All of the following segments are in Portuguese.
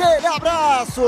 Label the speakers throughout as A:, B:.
A: Aquele abraço!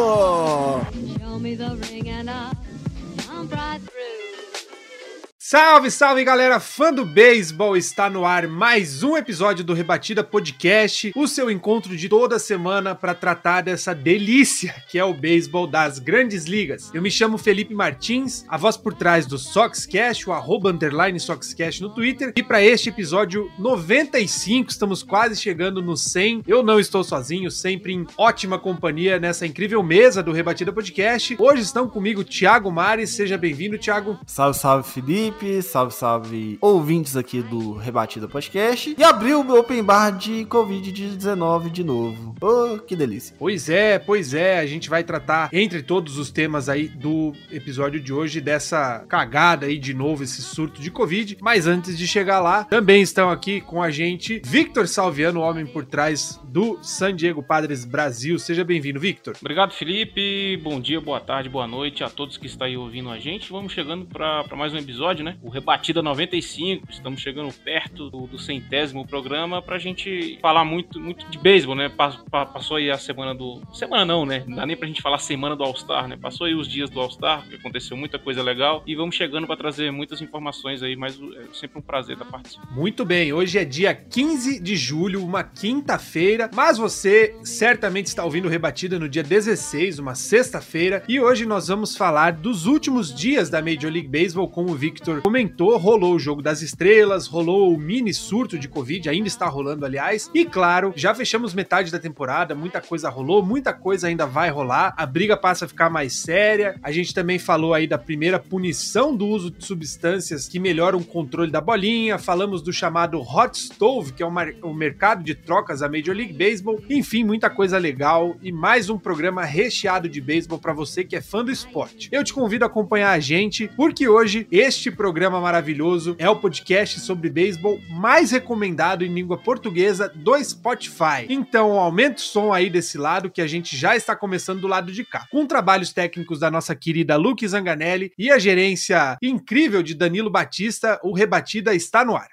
B: Salve, salve galera, fã do beisebol, está no ar mais um episódio do Rebatida Podcast, o seu encontro de toda semana para tratar dessa delícia que é o beisebol das grandes ligas. Eu me chamo Felipe Martins, a voz por trás do Soxcast, o arroba underline Soxcast no Twitter, e para este episódio 95, estamos quase chegando no 100. Eu não estou sozinho, sempre em ótima companhia nessa incrível mesa do Rebatida Podcast. Hoje estão comigo Thiago Mares, seja bem-vindo, Thiago.
C: Salve, salve, Felipe. Salve, salve, ouvintes aqui do Rebatida Podcast. E abriu o meu open bar de Covid-19 de novo. Oh, que delícia.
B: Pois é, pois é. A gente vai tratar, entre todos os temas aí do episódio de hoje, dessa cagada aí de novo, esse surto de Covid. Mas antes de chegar lá, também estão aqui com a gente Victor Salviano, o homem por trás do San Diego Padres Brasil. Seja bem-vindo, Victor.
D: Obrigado, Felipe. Bom dia, boa tarde, boa noite a todos que estão aí ouvindo a gente. Vamos chegando para mais um episódio, né? O Rebatida 95. Estamos chegando perto do, do centésimo programa pra gente falar muito, muito de beisebol, né? Passou aí a semana do. Semana não, né? Não dá nem pra gente falar semana do All-Star, né? Passou aí os dias do All-Star, que aconteceu muita coisa legal. E vamos chegando para trazer muitas informações aí, mas é sempre um prazer da participar.
B: Muito bem, hoje é dia 15 de julho, uma quinta-feira, mas você certamente está ouvindo Rebatida no dia 16, uma sexta-feira, e hoje nós vamos falar dos últimos dias da Major League Baseball, como o Victor. Comentou, rolou o jogo das estrelas, rolou o mini surto de Covid, ainda está rolando, aliás, e claro, já fechamos metade da temporada, muita coisa rolou, muita coisa ainda vai rolar, a briga passa a ficar mais séria, a gente também falou aí da primeira punição do uso de substâncias que melhoram o controle da bolinha, falamos do chamado Hot Stove, que é o mercado de trocas da Major League Baseball, enfim, muita coisa legal e mais um programa recheado de beisebol para você que é fã do esporte. Eu te convido a acompanhar a gente, porque hoje este programa maravilhoso é o podcast sobre beisebol mais recomendado em língua portuguesa do Spotify. Então, aumenta o som aí desse lado que a gente já está começando do lado de cá. Com trabalhos técnicos da nossa querida Luke Zanganelli e a gerência incrível de Danilo Batista, o Rebatida está no ar.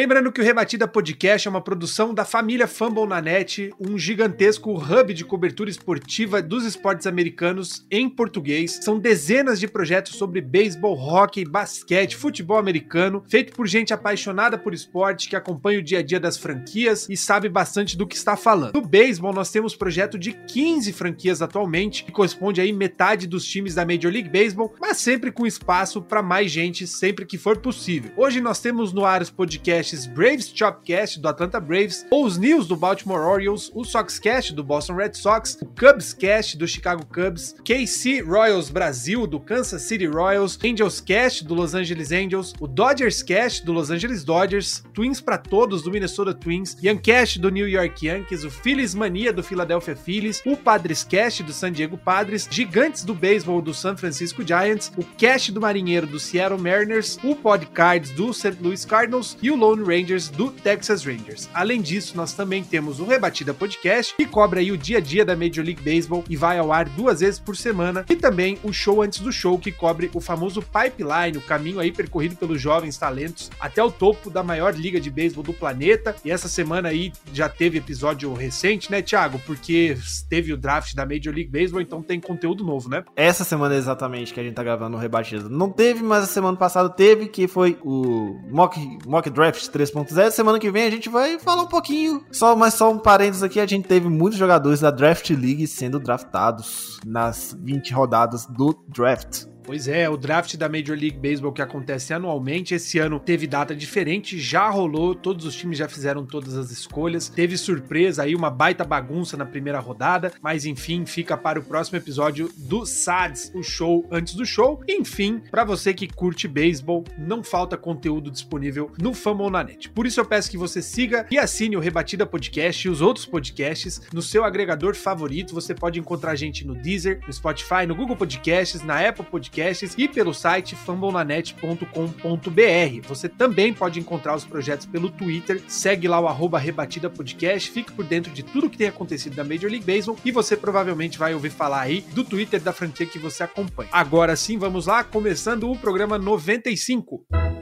B: Lembrando que o Rebatida Podcast é uma produção da família Fumble na Net, um gigantesco hub de cobertura esportiva dos esportes americanos em português. São dezenas de projetos sobre beisebol, hockey, basquete, futebol americano, feito por gente apaixonada por esporte, que acompanha o dia a dia das franquias e sabe bastante do que está falando. No beisebol, nós temos projeto de 15 franquias atualmente, que corresponde aí metade dos times da Major League Baseball, mas sempre com espaço para mais gente sempre que for possível. Hoje nós temos no ar os podcasts Braves Chopcast do Atlanta Braves, os News do Baltimore Orioles, o Soxcast do Boston Red Sox, o Cubscast do Chicago Cubs, KC Royals Brasil do Kansas City Royals, Angels Cast do Los Angeles Angels, o Dodgers Cast do Los Angeles Dodgers, Twins para todos do Minnesota Twins, Yancast do New York Yankees, o Phillies Mania do Philadelphia Phillies, o Padres Cast do San Diego Padres, Gigantes do Beisebol do San Francisco Giants, o Cast do Marinheiro do Seattle Mariners, o Podcards do St. Louis Cardinals e o Lone Rangers do Texas Rangers. Além disso, nós também temos o Rebatida Podcast, que cobre aí o dia a dia da Major League Baseball e vai ao ar duas vezes por semana, e também o Show Antes do Show, que cobre o famoso pipeline, o caminho aí percorrido pelos jovens talentos até o topo da maior liga de beisebol do planeta. E essa semana aí já teve episódio recente, né, Thiago? Porque teve o draft da Major League Baseball, então tem conteúdo novo, né?
C: Essa semana exatamente que a gente tá gravando o Rebatida. Não teve, mas a semana passada teve, que foi o Mock, mock Draft 3.0. Semana que vem a gente vai falar um pouquinho. Só, mas só um parênteses aqui, a gente teve muitos jogadores da Draft League sendo draftados nas 20 rodadas do draft.
B: Pois é, o draft da Major League Baseball que acontece anualmente, esse ano teve data diferente, já rolou, todos os times já fizeram todas as escolhas, teve surpresa aí, uma baita bagunça na primeira rodada, mas enfim, fica para o próximo episódio do SADS, o show antes do show. Enfim, para você que curte beisebol, não falta conteúdo disponível no Fumble na Net. Por isso eu peço que você siga e assine o Rebatida Podcast e os outros podcasts no seu agregador favorito. Você pode encontrar a gente no Deezer, no Spotify, no Google Podcasts, na Apple Podcasts e pelo site fumblenanet.com.br. Você também pode encontrar os projetos pelo Twitter, segue lá o arroba Rebatida Podcast, fique por dentro de tudo que tem acontecido da Major League Baseball e você provavelmente vai ouvir falar aí do Twitter da franquia que você acompanha. Agora sim, vamos lá, começando o programa 95.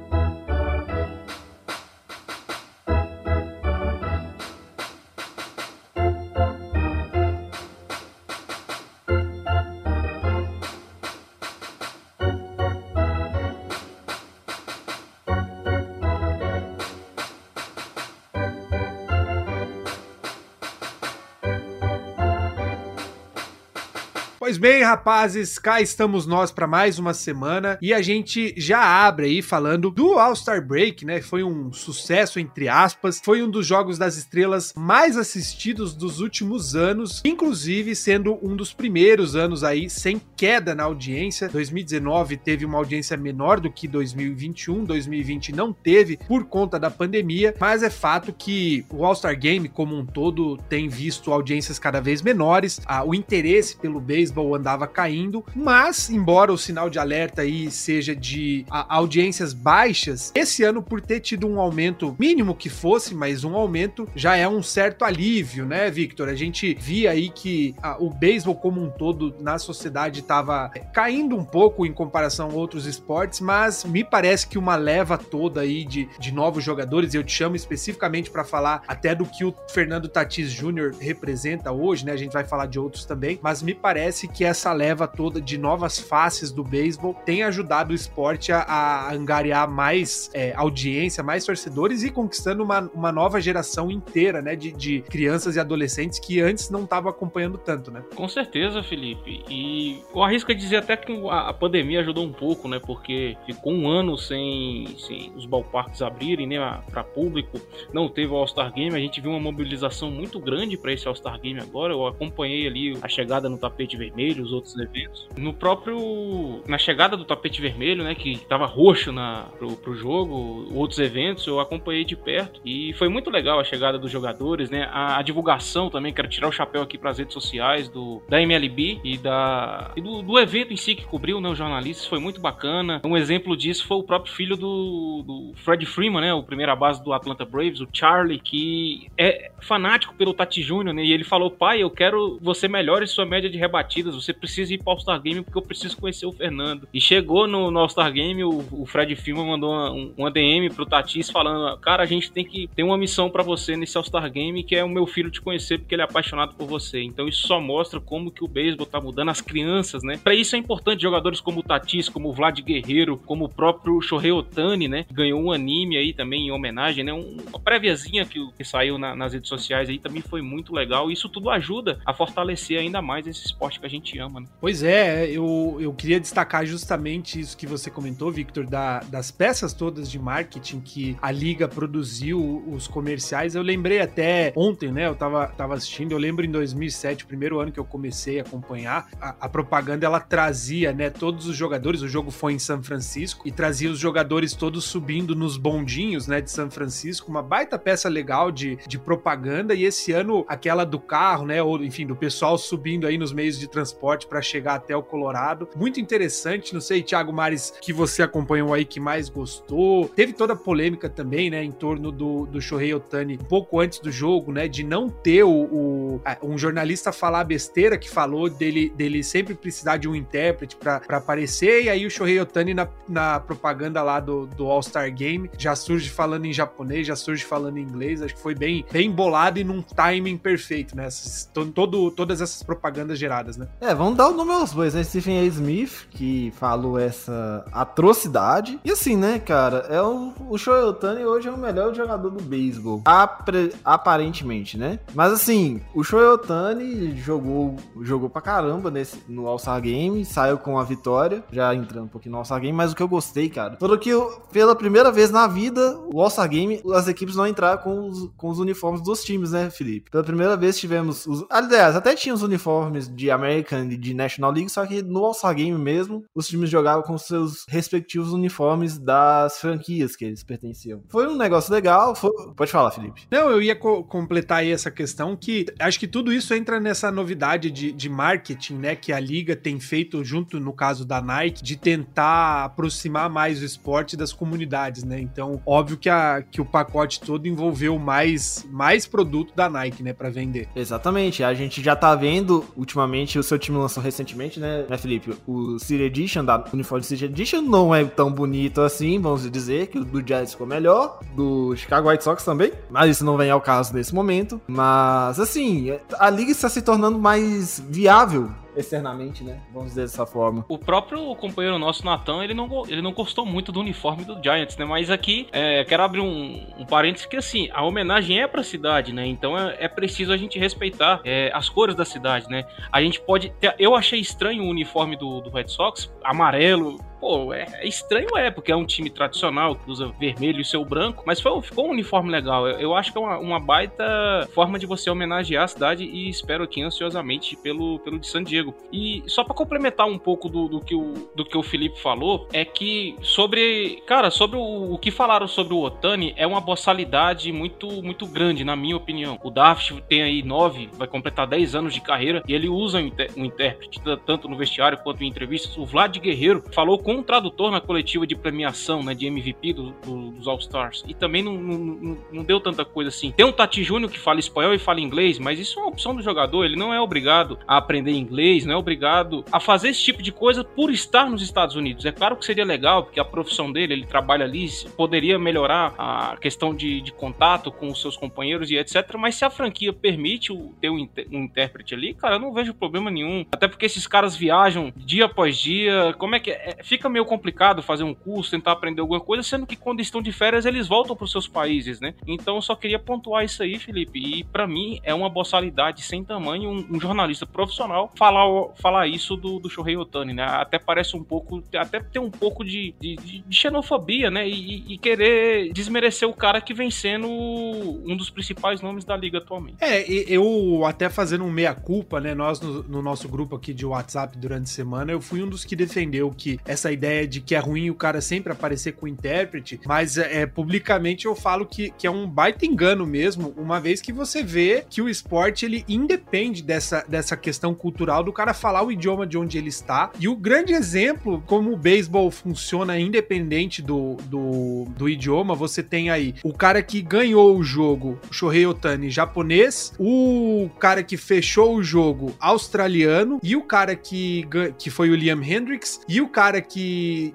B: Bem, rapazes, cá estamos nós para mais uma semana e a gente já abre aí falando do All-Star Break, né? Foi um sucesso entre aspas, foi um dos jogos das estrelas mais assistidos dos últimos anos, inclusive sendo um dos primeiros anos aí sem queda na audiência. 2019 teve uma audiência menor do que 2021, 2020 não teve por conta da pandemia, mas é fato que o All-Star Game como um todo tem visto audiências cada vez menores, ah, o interesse pelo beisebol andava caindo, mas embora o sinal de alerta aí seja de audiências baixas, esse ano por ter tido um aumento mínimo que fosse, mas um aumento já é um certo alívio, né, Victor? A gente via aí que a, o beisebol como um todo na sociedade estava caindo um pouco em comparação a outros esportes, mas me parece que uma leva toda aí de, de novos jogadores, eu te chamo especificamente para falar até do que o Fernando Tatis Jr. representa hoje, né? A gente vai falar de outros também, mas me parece que essa leva toda de novas faces do beisebol tem ajudado o esporte a, a angariar mais é, audiência, mais torcedores e conquistando uma, uma nova geração inteira, né, de, de crianças e adolescentes que antes não estavam acompanhando tanto, né?
D: Com certeza, Felipe. E eu arrisco a dizer até que a, a pandemia ajudou um pouco, né? Porque ficou um ano sem, sem os ballparks abrirem, né, para público. Não teve o All-Star Game, a gente viu uma mobilização muito grande para esse All-Star Game agora. Eu acompanhei ali a chegada no tapete vermelho vermelho, os outros eventos. No próprio. Na chegada do tapete vermelho, né? Que tava roxo na, pro, pro jogo, outros eventos, eu acompanhei de perto. E foi muito legal a chegada dos jogadores, né? A, a divulgação também, quero tirar o chapéu aqui para as redes sociais do, da MLB e, da, e do, do evento em si que cobriu, né? Os jornalistas, foi muito bacana. Um exemplo disso foi o próprio filho do, do Fred Freeman, né? O primeira base do Atlanta Braves, o Charlie, que é fanático pelo Tati Júnior, né? E ele falou: pai, eu quero você melhore sua média de rebatidas você precisa ir para o All-Star Game porque eu preciso conhecer o Fernando. E chegou no, no All-Star Game, o, o, Fred Filma mandou uma, um, uma DM pro Tatis falando: Cara, a gente tem que ter uma missão para você nesse All-Star Game que é o meu filho te conhecer porque ele é apaixonado por você. Então isso só mostra como que o beisebol tá mudando as crianças, né? Para isso é importante jogadores como o Tatis, como o Vlad Guerreiro, como o próprio Shohei Otani, né? Ganhou um anime aí também em homenagem, né? uma préviazinha que, que saiu na, nas redes sociais aí também foi muito legal. Isso tudo ajuda a fortalecer ainda mais esse esporte que a gente gente ama, né?
B: Pois é, eu, eu queria destacar justamente isso que você comentou, Victor, da, das peças todas de marketing que a Liga produziu, os comerciais. Eu lembrei até ontem, né? Eu tava, tava assistindo, eu lembro em 2007, o primeiro ano que eu comecei a acompanhar, a, a propaganda ela trazia, né, todos os jogadores. O jogo foi em São Francisco e trazia os jogadores todos subindo nos bondinhos, né, de São Francisco. Uma baita peça legal de, de propaganda. E esse ano, aquela do carro, né, ou enfim, do pessoal subindo aí nos meios de transporte para chegar até o Colorado. Muito interessante, não sei, Thiago Mares, que você acompanhou aí que mais gostou. Teve toda a polêmica também, né, em torno do, do Shohei Otani, pouco antes do jogo, né, de não ter o, o um jornalista falar besteira que falou dele, dele sempre precisar de um intérprete para aparecer, e aí o Shohei Otani na, na propaganda lá do, do All-Star Game já surge falando em japonês, já surge falando em inglês, acho que foi bem, bem bolado e num timing perfeito, né, essas, todo, todas essas propagandas geradas, né?
C: É, vamos dar o nome aos bois, né? Stephen A. Smith, que falou essa atrocidade. E assim, né, cara, é o, o Shohei Ohtani hoje é o melhor jogador do beisebol. Apre- aparentemente, né? Mas assim, o Shohei Ohtani jogou, jogou pra caramba nesse, no All-Star Game, saiu com a vitória, já entrando um pouquinho no All-Star Game, mas o que eu gostei, cara, foi que eu- pela primeira vez na vida, o All-Star Game, as equipes não entraram com os, com os uniformes dos times, né, Felipe? Pela primeira vez tivemos os. Aliás, até tinha os uniformes de American e de National League, só que no All-Star Game mesmo, os times jogavam com seus respectivos uniformes das franquias que eles pertenciam. Foi um negócio legal. foi- Pode falar, Felipe.
B: Não, eu ia co- completar aí essa questão que acho que tudo isso entra nessa novidade de, de marketing, né? Que a liga tem feito junto no caso da Nike de tentar aproximar mais o esporte das comunidades, né? Então, óbvio que, a, que o pacote todo envolveu mais, mais produto da Nike, né? Pra vender.
C: Exatamente, a gente já tá vendo ultimamente, o seu time lançou recentemente, né, né Felipe? O City Edition, da uniforme City Edition, não é tão bonito assim, vamos dizer, que o do Jazz ficou melhor, do Chicago White Sox também, mas isso não vem ao caso nesse momento. Mas, assim, a liga está se tornando mais viável externamente, né? Vamos dizer dessa forma.
D: O próprio companheiro nosso, Natan, ele não, ele não gostou muito do uniforme do Giants, né? Mas aqui, é, quero abrir um, um parênteses que, assim, a homenagem é pra cidade, né? Então é, é preciso a gente respeitar é, as cores da cidade, né? A gente pode... ter- eu achei estranho o uniforme do, do Red Sox, amarelo... Pô, é, é estranho é, porque é um time tradicional que usa vermelho e seu branco, mas foi, ficou um uniforme legal. Eu, eu acho que é uma, uma baita forma de você homenagear a cidade e espero aqui ansiosamente pelo, pelo de San Diego. E só pra complementar um pouco do, do, que o, do que o Felipe falou, é que sobre. Cara, sobre o, o que falaram sobre o Otani é uma boçalidade muito, muito grande, na minha opinião. O Daft tem aí nove, vai completar 10 anos de carreira e ele usa um, inté- intérprete, tanto no vestiário quanto em entrevistas. O Vlad Guerreiro falou com um tradutor na coletiva de premiação, né, de MVP do- do- dos All-Stars. E também não, não, não- deu tanta coisa assim. Tem um Tati Júnior que fala espanhol e fala inglês, mas isso é uma opção do jogador. Ele não é obrigado a aprender inglês, não é obrigado a fazer esse tipo de coisa por estar nos Estados Unidos. É claro que seria legal, porque a profissão dele, ele trabalha ali, poderia melhorar a questão de, de contato com os seus companheiros e etc. Mas se a franquia permite ter um, um intérprete ali, cara, eu não vejo problema nenhum. Até porque esses caras viajam dia após dia. Como é que é? É, Fica meio complicado fazer um curso, tentar aprender alguma coisa, sendo que quando estão de férias eles voltam para os seus países, né? Então eu só queria pontuar isso aí, Felipe. E pra mim é uma boçalidade sem tamanho um, um jornalista profissional falar, falar isso do, do Shohei Otani, né? Até parece um pouco, até tem um pouco de, de, de xenofobia, né? E, e querer desmerecer o cara que vem sendo um dos principais nomes da liga atualmente.
B: É, eu até fazendo um meia-culpa, né? Nós no, no nosso grupo aqui de WhatsApp durante a semana, eu fui um dos que defendeu que essa ideia de que é ruim o cara sempre aparecer com intérprete, mas é, publicamente eu falo que, que é um baita engano mesmo, uma vez que você vê que o esporte ele independe dessa, dessa questão cultural do cara falar o idioma de onde ele está. E o grande exemplo, como o beisebol funciona independente do, do, do idioma, você tem aí o cara que ganhou o jogo, o Shohei Otani, japonês, o cara que fechou o jogo, australiano, e o cara que, que foi o Liam Hendricks, e o cara que,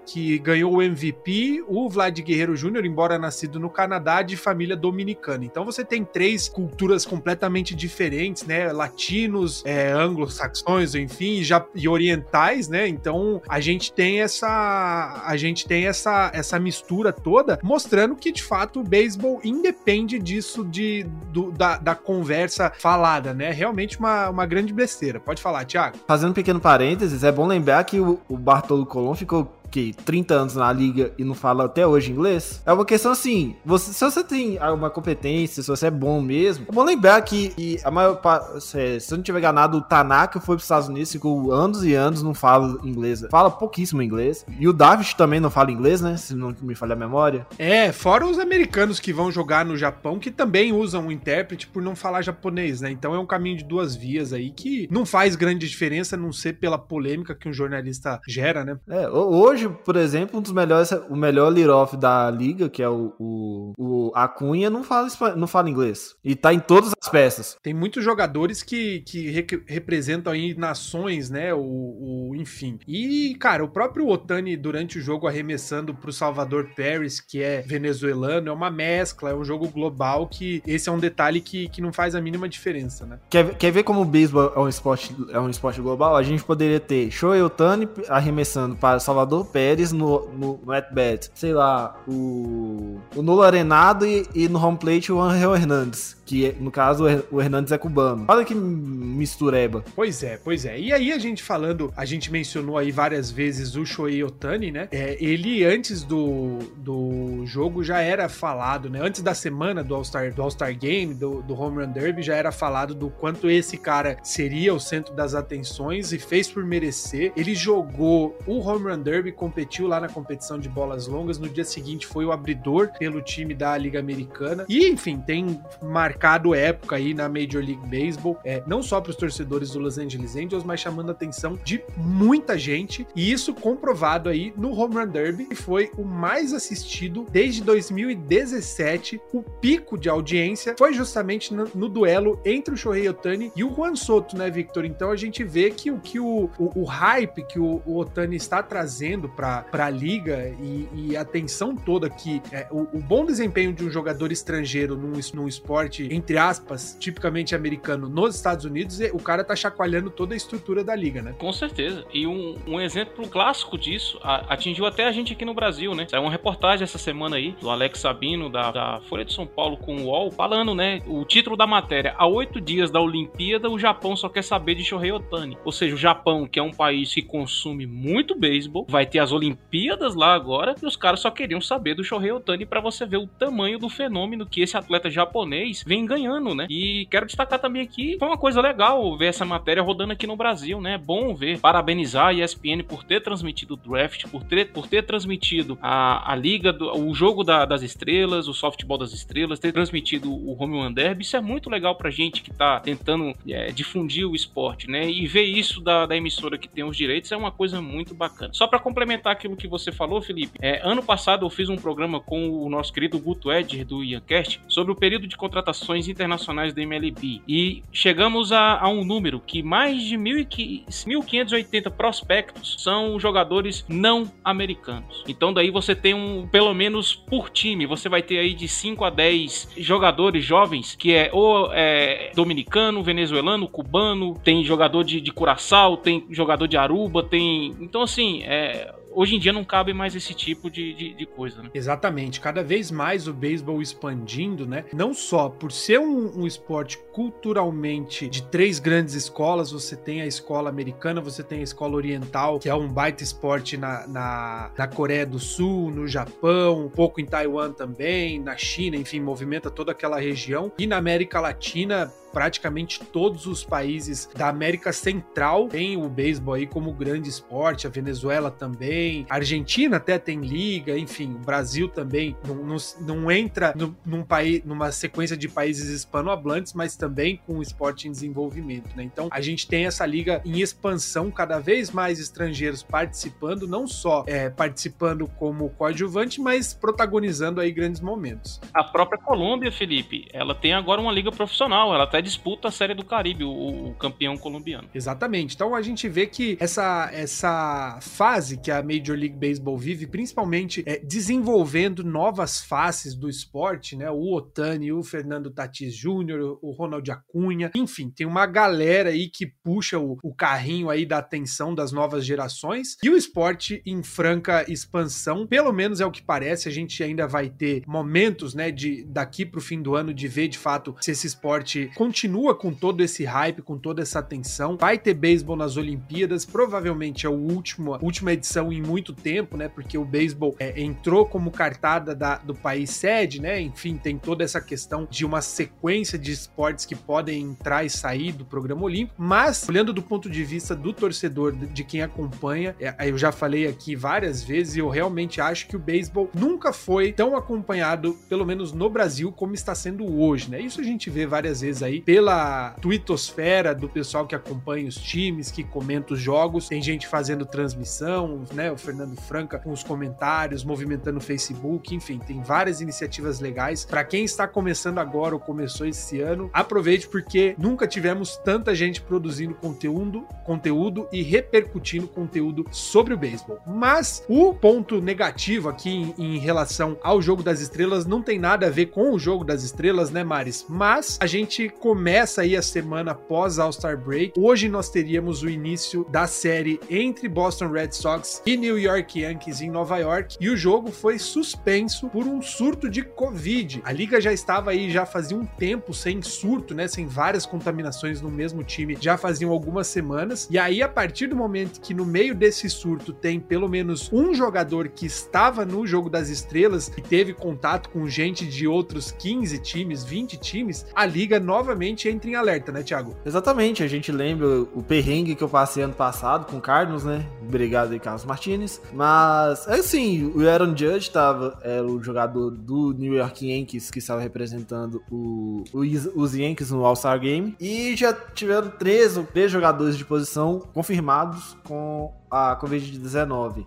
B: que ganhou o MVP, o Vlad Guerreiro Jr., embora nascido no Canadá, de família dominicana. Então você tem três culturas completamente diferentes, né? Latinos, é, anglo-saxões, enfim, e, já, e orientais, né? Então a gente tem essa a gente tem essa, essa mistura toda, mostrando que de fato o beisebol independe disso de, do- da, da conversa falada, né? Realmente uma, uma grande besteira. Pode falar, Thiago.
C: Fazendo um pequeno parênteses, é bom lembrar que o, o Bartolo Colon ficou को que 30 anos na liga e não fala até hoje inglês. É uma questão assim, você, se você tem alguma competência, se você é bom mesmo, é bom lembrar que, a maior parte, se, se eu não tiver enganado, o Tanaka foi para os Estados Unidos, ficou anos e anos não fala inglês, fala pouquíssimo inglês. E o David também não fala inglês, né? Se não me falha a memória.
B: É, fora os americanos que vão jogar no Japão, que também usam o intérprete por não falar japonês, né? Então é um caminho de duas vias aí que não faz grande diferença, a não ser pela polêmica que um jornalista gera, né?
C: É, ho- hoje hoje, por exemplo, um dos melhores, o melhor lead-off da liga, que é o, o, o Acunha, não fala, não fala inglês. E tá em todas as peças.
B: Tem muitos jogadores que, que re representam aí nações, né? O, o, enfim. E, cara, o próprio Otani, durante o jogo, arremessando pro Salvador Paris, que é venezuelano, é uma mescla, é um jogo global que esse é um detalhe que, que não faz a mínima diferença, né?
C: Quer, quer ver como o beisebol é um esporte, é um esporte global? A gente poderia ter Shohei Otani arremessando para Salvador Pérez no, no, no at-bat. Sei lá, o, o Arenado e, e no home plate o Angel Hernandes que no caso o Hernandes é cubano. Olha que mistureba.
B: Pois é, pois é. E aí a gente falando, a gente mencionou aí várias vezes o Shohei Otani, né? É, ele antes do, do jogo já era falado, né? Antes da semana do All-Star All Game, do, do Home Run Derby, já era falado do quanto esse cara seria o centro das atenções e fez por merecer. Ele jogou o Home Run Derby, competiu lá na competição de bolas longas. No dia seguinte foi o abridor pelo time da Liga Americana. E, enfim, tem marcado marcado época aí na Major League Baseball, é, não só para os torcedores do Los Angeles Angels, mas chamando a atenção de muita gente, e isso comprovado aí no Home Run Derby, que foi o mais assistido desde 2017. O pico de audiência foi justamente no, no duelo entre o Shohei Otani e o Juan Soto, né, Victor? Então a gente vê que o que o, o, o hype que o, o, Otani está trazendo para a liga e, e, a atenção toda que é, o, o, bom desempenho de um jogador estrangeiro num, num esporte entre aspas, tipicamente americano nos Estados Unidos, o cara tá chacoalhando toda a estrutura da liga, né?
D: Com certeza. E um, um exemplo clássico disso a, atingiu até a gente aqui no Brasil, né? Saiu uma reportagem essa semana aí do Alex Sabino, da, da Folha de São Paulo, com o UOL, falando, né? O título da matéria: Há oito dias da Olimpíada, o Japão só quer saber de Shohei Otani. Ou seja, o Japão, que é um país que consome muito beisebol, vai ter as Olimpíadas lá agora e os caras só queriam saber do Shohei Otani para você ver o tamanho do fenômeno que esse atleta japonês vem ganhando, né? E quero destacar também aqui, foi uma coisa legal ver essa matéria rodando aqui no Brasil, né? Bom ver, parabenizar a ESPN por ter transmitido o draft, por ter, por ter transmitido a, a liga, do, o jogo da, das estrelas, o softball das estrelas, ter transmitido o Home Run Derby, isso é muito legal pra gente que tá tentando é, difundir o esporte, né? E ver isso da, da, emissora que tem os direitos é uma coisa muito bacana. Só para complementar aquilo que você falou, Felipe, é, ano passado eu fiz um programa com o nosso querido Guto Edger do Iancast sobre o período de contratação internacionais da MLB. E chegamos a, a um número que mais de 1.580 prospectos são jogadores não americanos. Então daí você tem um, pelo menos por time, você vai ter aí de 5 a 10 jogadores jovens, que é ou é, dominicano, venezuelano, cubano, tem jogador de, de Curaçao, tem jogador de Aruba, tem... Então assim, é hoje em dia não cabe mais esse tipo de, de, de, coisa, né?
B: Exatamente. Cada vez mais o beisebol expandindo, né? Não só por ser um, um, esporte culturalmente de três grandes escolas, você tem a escola americana, você tem a escola oriental, que é um baita esporte na, na, na Coreia do Sul, no Japão, um pouco em Taiwan também, na China, enfim, movimenta toda aquela região. E na América Latina, praticamente todos os países da América Central têm o beisebol aí como grande esporte, a Venezuela também, a Argentina até tem liga, enfim, o Brasil também não, não, não entra no, num país, numa sequência de países hispanohablantes, mas também com esporte em desenvolvimento, né? Então a gente tem essa liga em expansão, cada vez mais estrangeiros participando, não só é, participando como coadjuvante, mas protagonizando aí grandes momentos.
D: A própria Colômbia, Felipe, ela tem agora uma liga profissional, ela até disputa a Série do Caribe, o, o, campeão colombiano.
B: Exatamente. Então a gente vê que essa, essa fase que a Major League Baseball vive, principalmente é, desenvolvendo novas faces do esporte, né? O Otani, o Fernando Tatis Jr., o Ronald Acunha, enfim, tem uma galera aí que puxa o, o carrinho aí da atenção das novas gerações e o esporte em franca expansão, pelo menos é o que parece, a gente ainda vai ter momentos, né, de daqui para o fim do ano de ver de fato se esse esporte continua com todo esse hype, com toda essa atenção. Vai ter beisebol nas Olimpíadas, provavelmente é a última edição em muito tempo, né? Porque o beisebol é, entrou como cartada da, do país sede, né? Enfim, tem toda essa questão de uma sequência de esportes que podem entrar e sair do programa olímpico. Mas, olhando do ponto de vista do torcedor, de quem acompanha, é, eu já falei aqui várias vezes e eu realmente acho que o beisebol nunca foi tão acompanhado, pelo menos no Brasil, como está sendo hoje, né? Isso a gente vê várias vezes aí pela twittosfera do pessoal que acompanha os times, que comenta os jogos. Tem gente fazendo transmissão, né? O Fernando Franca com os comentários, movimentando o Facebook, enfim, tem várias iniciativas legais. Para quem está começando agora ou começou esse ano, aproveite porque nunca tivemos tanta gente produzindo conteúdo, conteúdo e repercutindo conteúdo sobre o beisebol. Mas o ponto negativo aqui em, em relação ao jogo das estrelas não tem nada a ver com o jogo das estrelas, né, Maris? Mas a gente começa aí a semana pós All-Star Break. Hoje nós teríamos o início da série entre Boston Red Sox e New York Yankees em Nova York e o jogo foi suspenso por um surto de Covid. A liga já estava aí já fazia um tempo sem surto, né, sem várias contaminações no mesmo time, já faziam algumas semanas. E aí a partir do momento que no meio desse surto tem pelo menos um jogador que estava no jogo das estrelas e teve contato com gente de outros 15 times, 20 times, a liga novamente entra em alerta, né, Thiago?
C: Exatamente, a gente lembra o perrengue que eu passei ano passado com o Carlos, né? Obrigado aí, Carlos Martinez. Mas, assim, o Aaron Judge tava, era o jogador do New York Yankees que estava representando o, os, os Yankees no All-Star Game. E já tiveram três, três jogadores de posição confirmados com a Covid-19.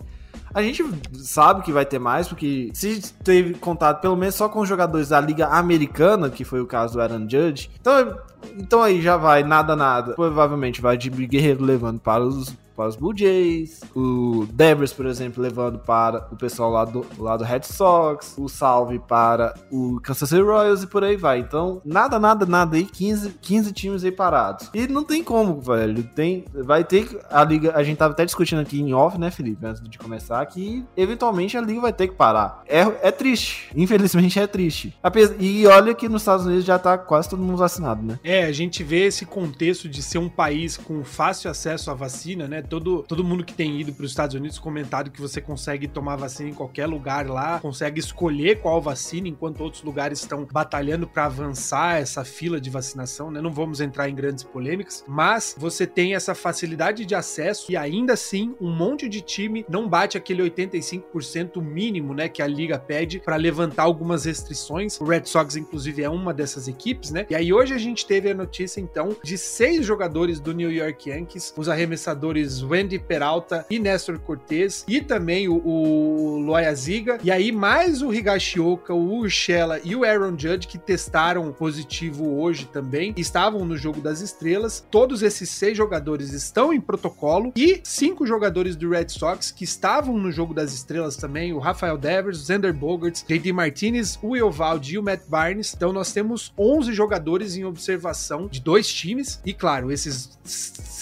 C: A gente sabe que vai ter mais, porque se teve contato pelo menos só com os jogadores da Liga Americana, que foi o caso do Aaron Judge, então, então aí já vai nada, nada. Provavelmente vai de Guerreiro levando para os para os Blue Jays, o Devers, por exemplo, levando para o pessoal lá do, lá do Red Sox, o Salve para o Kansas City Royals e por aí vai. Então, nada, nada, nada aí, 15, 15 times aí parados. E não tem como, velho. Tem, vai ter. A liga, a gente tava até discutindo aqui em off, né, Felipe, antes de começar, que eventualmente a liga vai ter que parar. É, é triste. Infelizmente é triste. E olha que nos Estados Unidos já tá quase todo mundo vacinado, né?
B: É, a gente vê esse contexto de ser um país com fácil acesso à vacina, né? Todo, todo mundo que tem ido para os Estados Unidos comentado que você consegue tomar vacina em qualquer lugar lá, consegue escolher qual vacina, enquanto outros lugares estão batalhando para avançar essa fila de vacinação, né? Não vamos entrar em grandes polêmicas, mas você tem essa facilidade de acesso e ainda assim um monte de time não bate aquele 85% mínimo, né, que a liga pede para levantar algumas restrições. O Red Sox inclusive é uma dessas equipes, né? E aí hoje a gente teve a notícia então de seis jogadores do New York Yankees, os arremessadores Wendy Peralta e Nestor Cortez, e também o, o e aí mais o Higashioka, o Urshela e o Aaron Judge, que testaram positivo hoje também, estavam no Jogo das Estrelas. Todos esses seis jogadores estão em protocolo, e cinco jogadores do Red Sox que estavam no Jogo das Estrelas também, o Rafael Devers, o Xander Bogarts, JD Martinez, o Eovaldi e o Matt Barnes. Então nós temos 11 jogadores em observação de dois times, e claro, esses,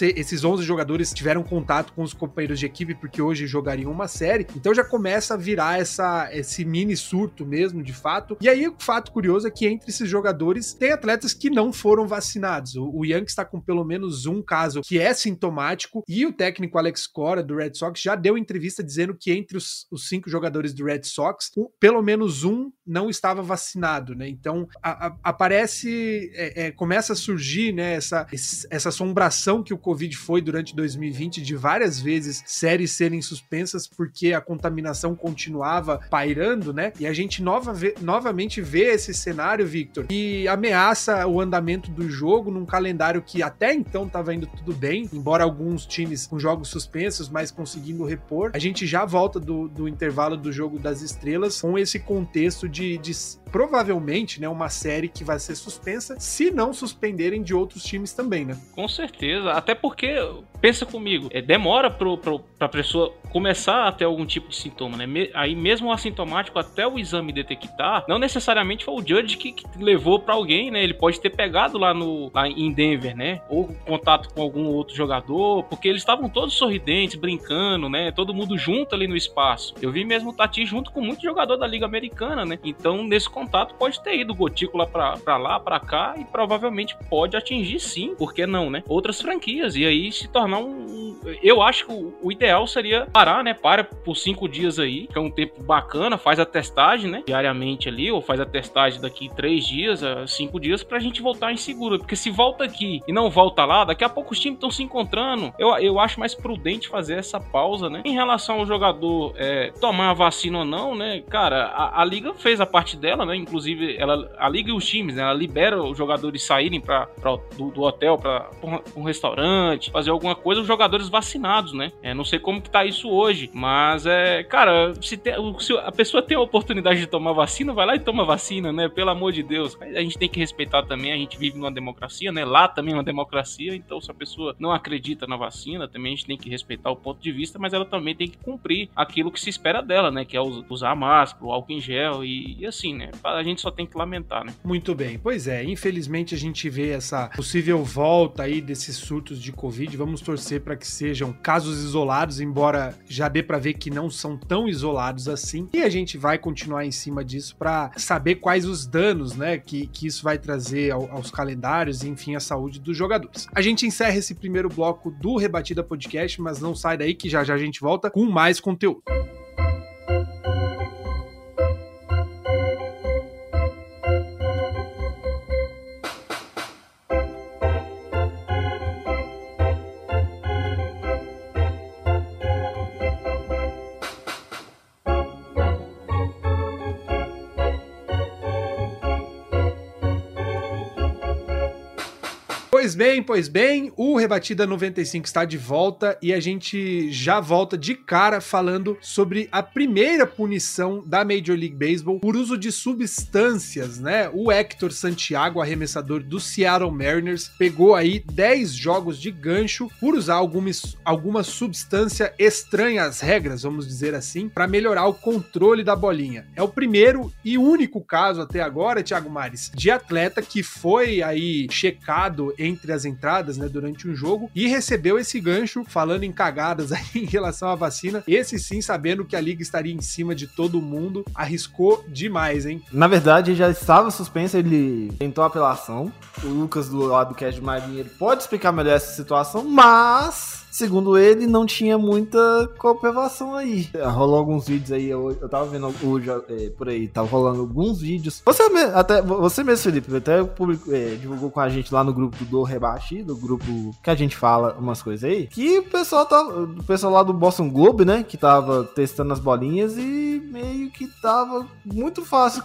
B: esses 11 jogadores tiveram contato com os companheiros de equipe, porque hoje jogariam uma série. Então já começa a virar essa, esse mini surto mesmo, de fato. E aí o fato curioso é que entre esses jogadores tem atletas que não foram vacinados. O, o está com pelo menos um caso que é sintomático e o técnico Alex Cora do Red Sox já deu entrevista dizendo que entre os, os cinco jogadores do Red Sox, pelo menos um não estava vacinado, né? Então a, a, aparece, é, é, começa a surgir, né, essa, essa assombração que o Covid foi durante 2020 de várias vezes séries serem suspensas porque a contaminação continuava pairando, né? E a gente nova, novamente vê esse cenário, Victor, que ameaça o andamento do jogo num calendário que até então estava indo tudo bem, embora alguns times com jogos suspensos, mas conseguindo repor. A gente já volta do, do intervalo do jogo das estrelas com esse contexto de, de provavelmente, né, uma série que vai ser suspensa, se não suspenderem de outros times também, né?
D: Com certeza, até porque, pensa comigo, é, demora pro, pro, pra pessoa começar a ter algum tipo de sintoma, né? Me, aí mesmo o assintomático, até o exame detectar, não necessariamente foi o judge que, que levou para alguém, né? Ele pode ter pegado lá, no, lá em Denver, né? Ou contato com algum outro jogador, porque eles estavam todos sorridentes, brincando, né? Todo mundo junto ali no espaço. Eu vi mesmo o Tati junto com muito jogador da Liga Americana, né? Então, nesse contato pode ter ido gotícula pra lá, pra cá e provavelmente pode atingir sim, por que não, né? Outras franquias e aí se tornar um. Eu acho que o, ideal seria parar, né? Para por cinco dias aí, que é um tempo bacana, faz a testagem, né? Diariamente ali, ou faz a testagem daqui três dias, cinco dias, pra gente voltar em seguro. Porque se volta aqui e não volta lá, daqui a pouco os times estão se encontrando. Eu, eu acho mais prudente fazer essa pausa, né? Em relação ao jogador é, tomar a vacina ou não, né? Cara, a, a liga fez a parte dela, né? inclusive, ela, a liga e os times, né, ela libera os jogadores saírem pra, pra do, do, hotel para um, restaurante, fazer alguma coisa, os jogadores vacinados, né? É, não sei como que tá isso hoje, mas é, cara, se, se a pessoa tem a oportunidade de tomar vacina, vai lá e toma vacina, né? Pelo amor de Deus. A gente tem que respeitar também, a gente vive numa democracia, né? Lá também é uma democracia, então se a pessoa não acredita na vacina, também a gente tem que respeitar o ponto de vista, mas ela também tem que cumprir aquilo que se espera dela, né? Que é usar máscara, o álcool em gel e, e assim, né? A gente só tem que lamentar, né?
B: Muito bem. Pois é, infelizmente a gente vê essa possível volta aí desses surtos de Covid. Vamos torcer para que sejam casos isolados, embora já dê para ver que não são tão isolados assim. E a gente vai continuar em cima disso para saber quais os danos, né, que, que isso vai trazer ao, aos calendários e, enfim, à saúde dos jogadores. A gente encerra esse primeiro bloco do Rebatida Podcast, mas não sai daí que já já a gente volta com mais conteúdo. Pois bem, pois bem, o Rebatida 95 está de volta e a gente já volta de cara falando sobre a primeira punição da Major League Baseball por uso de substâncias, né? O Hector Santiago, arremessador do Seattle Mariners, pegou aí 10 jogos de gancho por usar alguma, alguma substância estranha às regras, vamos dizer assim, para melhorar o controle da bolinha. É o primeiro e único caso até agora, Thiago Mares, de atleta que foi aí checado em entre as entradas, né, durante um jogo, e recebeu esse gancho falando em cagadas aí em relação à vacina. Esse sim, sabendo que a liga estaria em cima de todo mundo, arriscou demais, hein?
C: Na verdade, já estava suspenso, ele tentou apelação. O Lucas do lado do Cash Marinho, ele pode explicar melhor essa situação, mas segundo ele, não tinha muita comprovação aí. Rolou alguns vídeos aí, eu, eu tava vendo o, é, por aí, tava rolando alguns vídeos. Você, até, você mesmo, Felipe, até é, divulgou com a gente lá no grupo do Rebate, do grupo que a gente fala umas coisas aí, que o pessoal, tá, o pessoal lá do Boston Globe, né, que tava testando as bolinhas e meio que tava muito fácil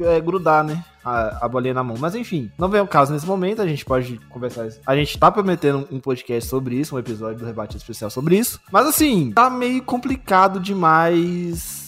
C: é, grudar, né? A, a bolinha na mão. Mas enfim, não vem o caso nesse momento, a gente pode conversar. A gente tá prometendo um podcast sobre isso, um episódio do rebate especial sobre isso. Mas assim, tá meio complicado demais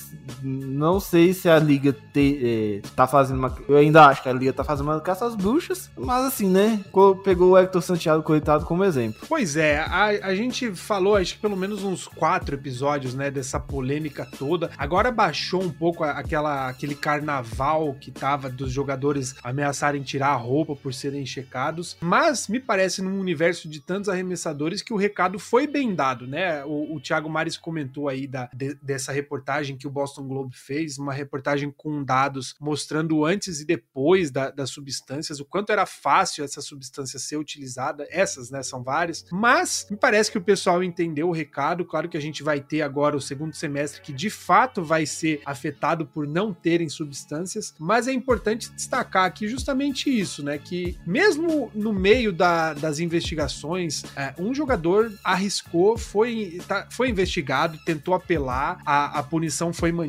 C: não sei se a liga te, é, tá fazendo uma. Eu ainda acho que a liga tá fazendo uma caça às bruxas, mas assim, né? Pegou o Hector Santiago coitado como exemplo.
B: Pois é, a, a gente falou, acho que pelo menos uns quatro episódios, né, dessa polêmica toda. Agora baixou um pouco aquela, aquele carnaval que tava dos jogadores ameaçarem tirar a roupa por serem checados, mas me parece num universo de tantos arremessadores que o recado foi bem dado, né? O, o Thiago Mares comentou aí da, de, dessa reportagem que o Boston Boston Globe fez, uma reportagem com dados mostrando antes e depois da, das substâncias, o quanto era fácil essa substância ser utilizada, essas, né, são várias, mas me parece que o pessoal entendeu o recado, claro que a gente vai ter agora o segundo semestre que de fato vai ser afetado por não terem substâncias, mas é importante destacar aqui justamente isso, né, que mesmo no meio da, das investigações, é, um jogador arriscou, foi, tá, foi investigado, tentou apelar, a, a punição foi mantida.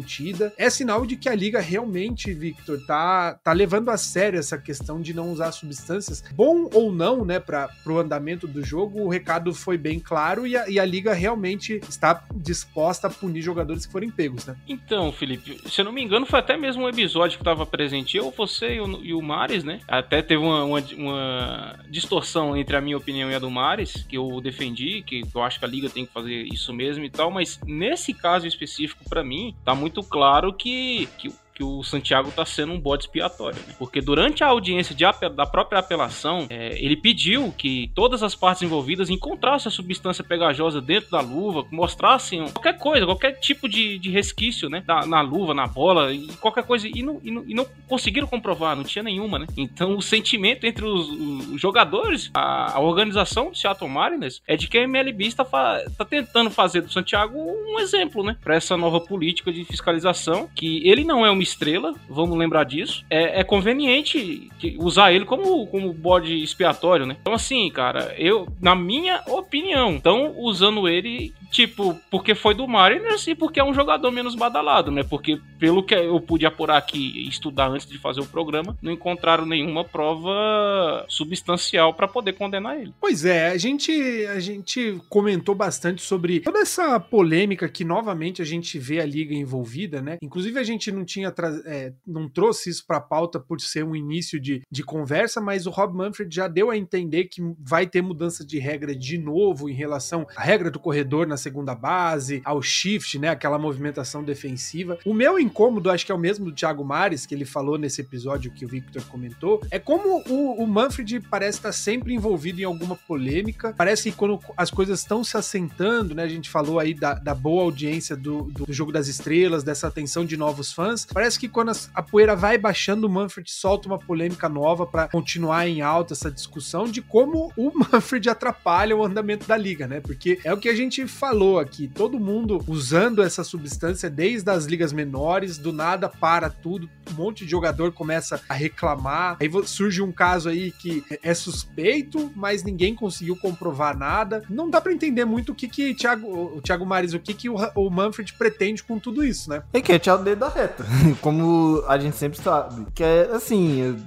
B: É sinal de que a liga realmente, Victor, tá, tá levando a sério essa questão de não usar substâncias. Bom ou não, né, para o andamento do jogo, o recado foi bem claro e a, e a liga realmente está disposta a punir jogadores que forem pegos, né?
D: Então, Felipe, se eu não me engano, foi até mesmo um episódio que estava presente eu, você e o, e o Mares, né? Até teve uma, uma, uma, distorção entre a minha opinião e a do Mares, que eu defendi, que eu acho que a liga tem que fazer isso mesmo e tal, mas nesse caso específico, para mim, tá muito claro que, que que o Santiago está sendo um bode expiatório, né? Porque durante a audiência da própria apelação, é, ele pediu que todas as partes envolvidas encontrassem a substância pegajosa dentro da luva, mostrassem qualquer coisa, qualquer tipo de, de resquício, né? Na, na, luva, na bola, e qualquer coisa. E não, e, não, e não, conseguiram comprovar, não tinha nenhuma, né? Então o sentimento entre os, os jogadores, a, a, organização do Seattle Mariners, é de que a MLB está, tá tentando fazer do Santiago um exemplo, né? Para essa nova política de fiscalização, que ele não é um estrela, vamos lembrar disso. É, é conveniente usar ele como, como bode expiatório, né? Então, assim, cara, eu, na minha opinião, estão usando ele tipo, porque foi do Mariners e porque é um jogador menos badalado, né? Porque pelo que eu pude apurar aqui e estudar antes de fazer o programa, não encontraram nenhuma prova substancial para poder condenar ele.
B: Pois é, a gente, a gente comentou bastante sobre toda essa polêmica que novamente a gente vê a liga envolvida, né? Inclusive a gente não tinha é, não trouxe isso para pauta por ser um início de, de conversa, mas o Rob Manfred já deu a entender que vai ter mudança de regra de novo em relação à regra do corredor na segunda base, ao shift, né? Aquela movimentação defensiva. O meu incômodo, acho que é o mesmo do Thiago Mares, que ele falou nesse episódio que o Victor comentou, é como o, o Manfred parece estar sempre envolvido em alguma polêmica. Parece que quando as coisas estão se assentando, né? A gente falou aí da, da boa audiência do, do, Jogo das Estrelas, dessa atenção de novos fãs. Parece que quando a poeira vai baixando, o Manfred solta uma polêmica nova para continuar em alta essa discussão de como o Manfred atrapalha o andamento da liga, né? Porque é o que a gente falou aqui, todo mundo usando essa substância desde as ligas menores, do nada para tudo, um monte de jogador começa a reclamar, aí surge um caso aí que é suspeito, mas ninguém conseguiu comprovar nada. Não dá para entender muito o que que Thiago, o Thiago Mares, o que que o, o Manfred pretende com tudo isso, né?
C: É que é o dedo da reta, como a gente sempre sabe. Que é assim,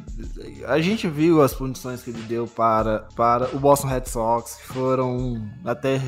C: a gente viu as punições que ele deu para, para o Boston Red Sox, que foram até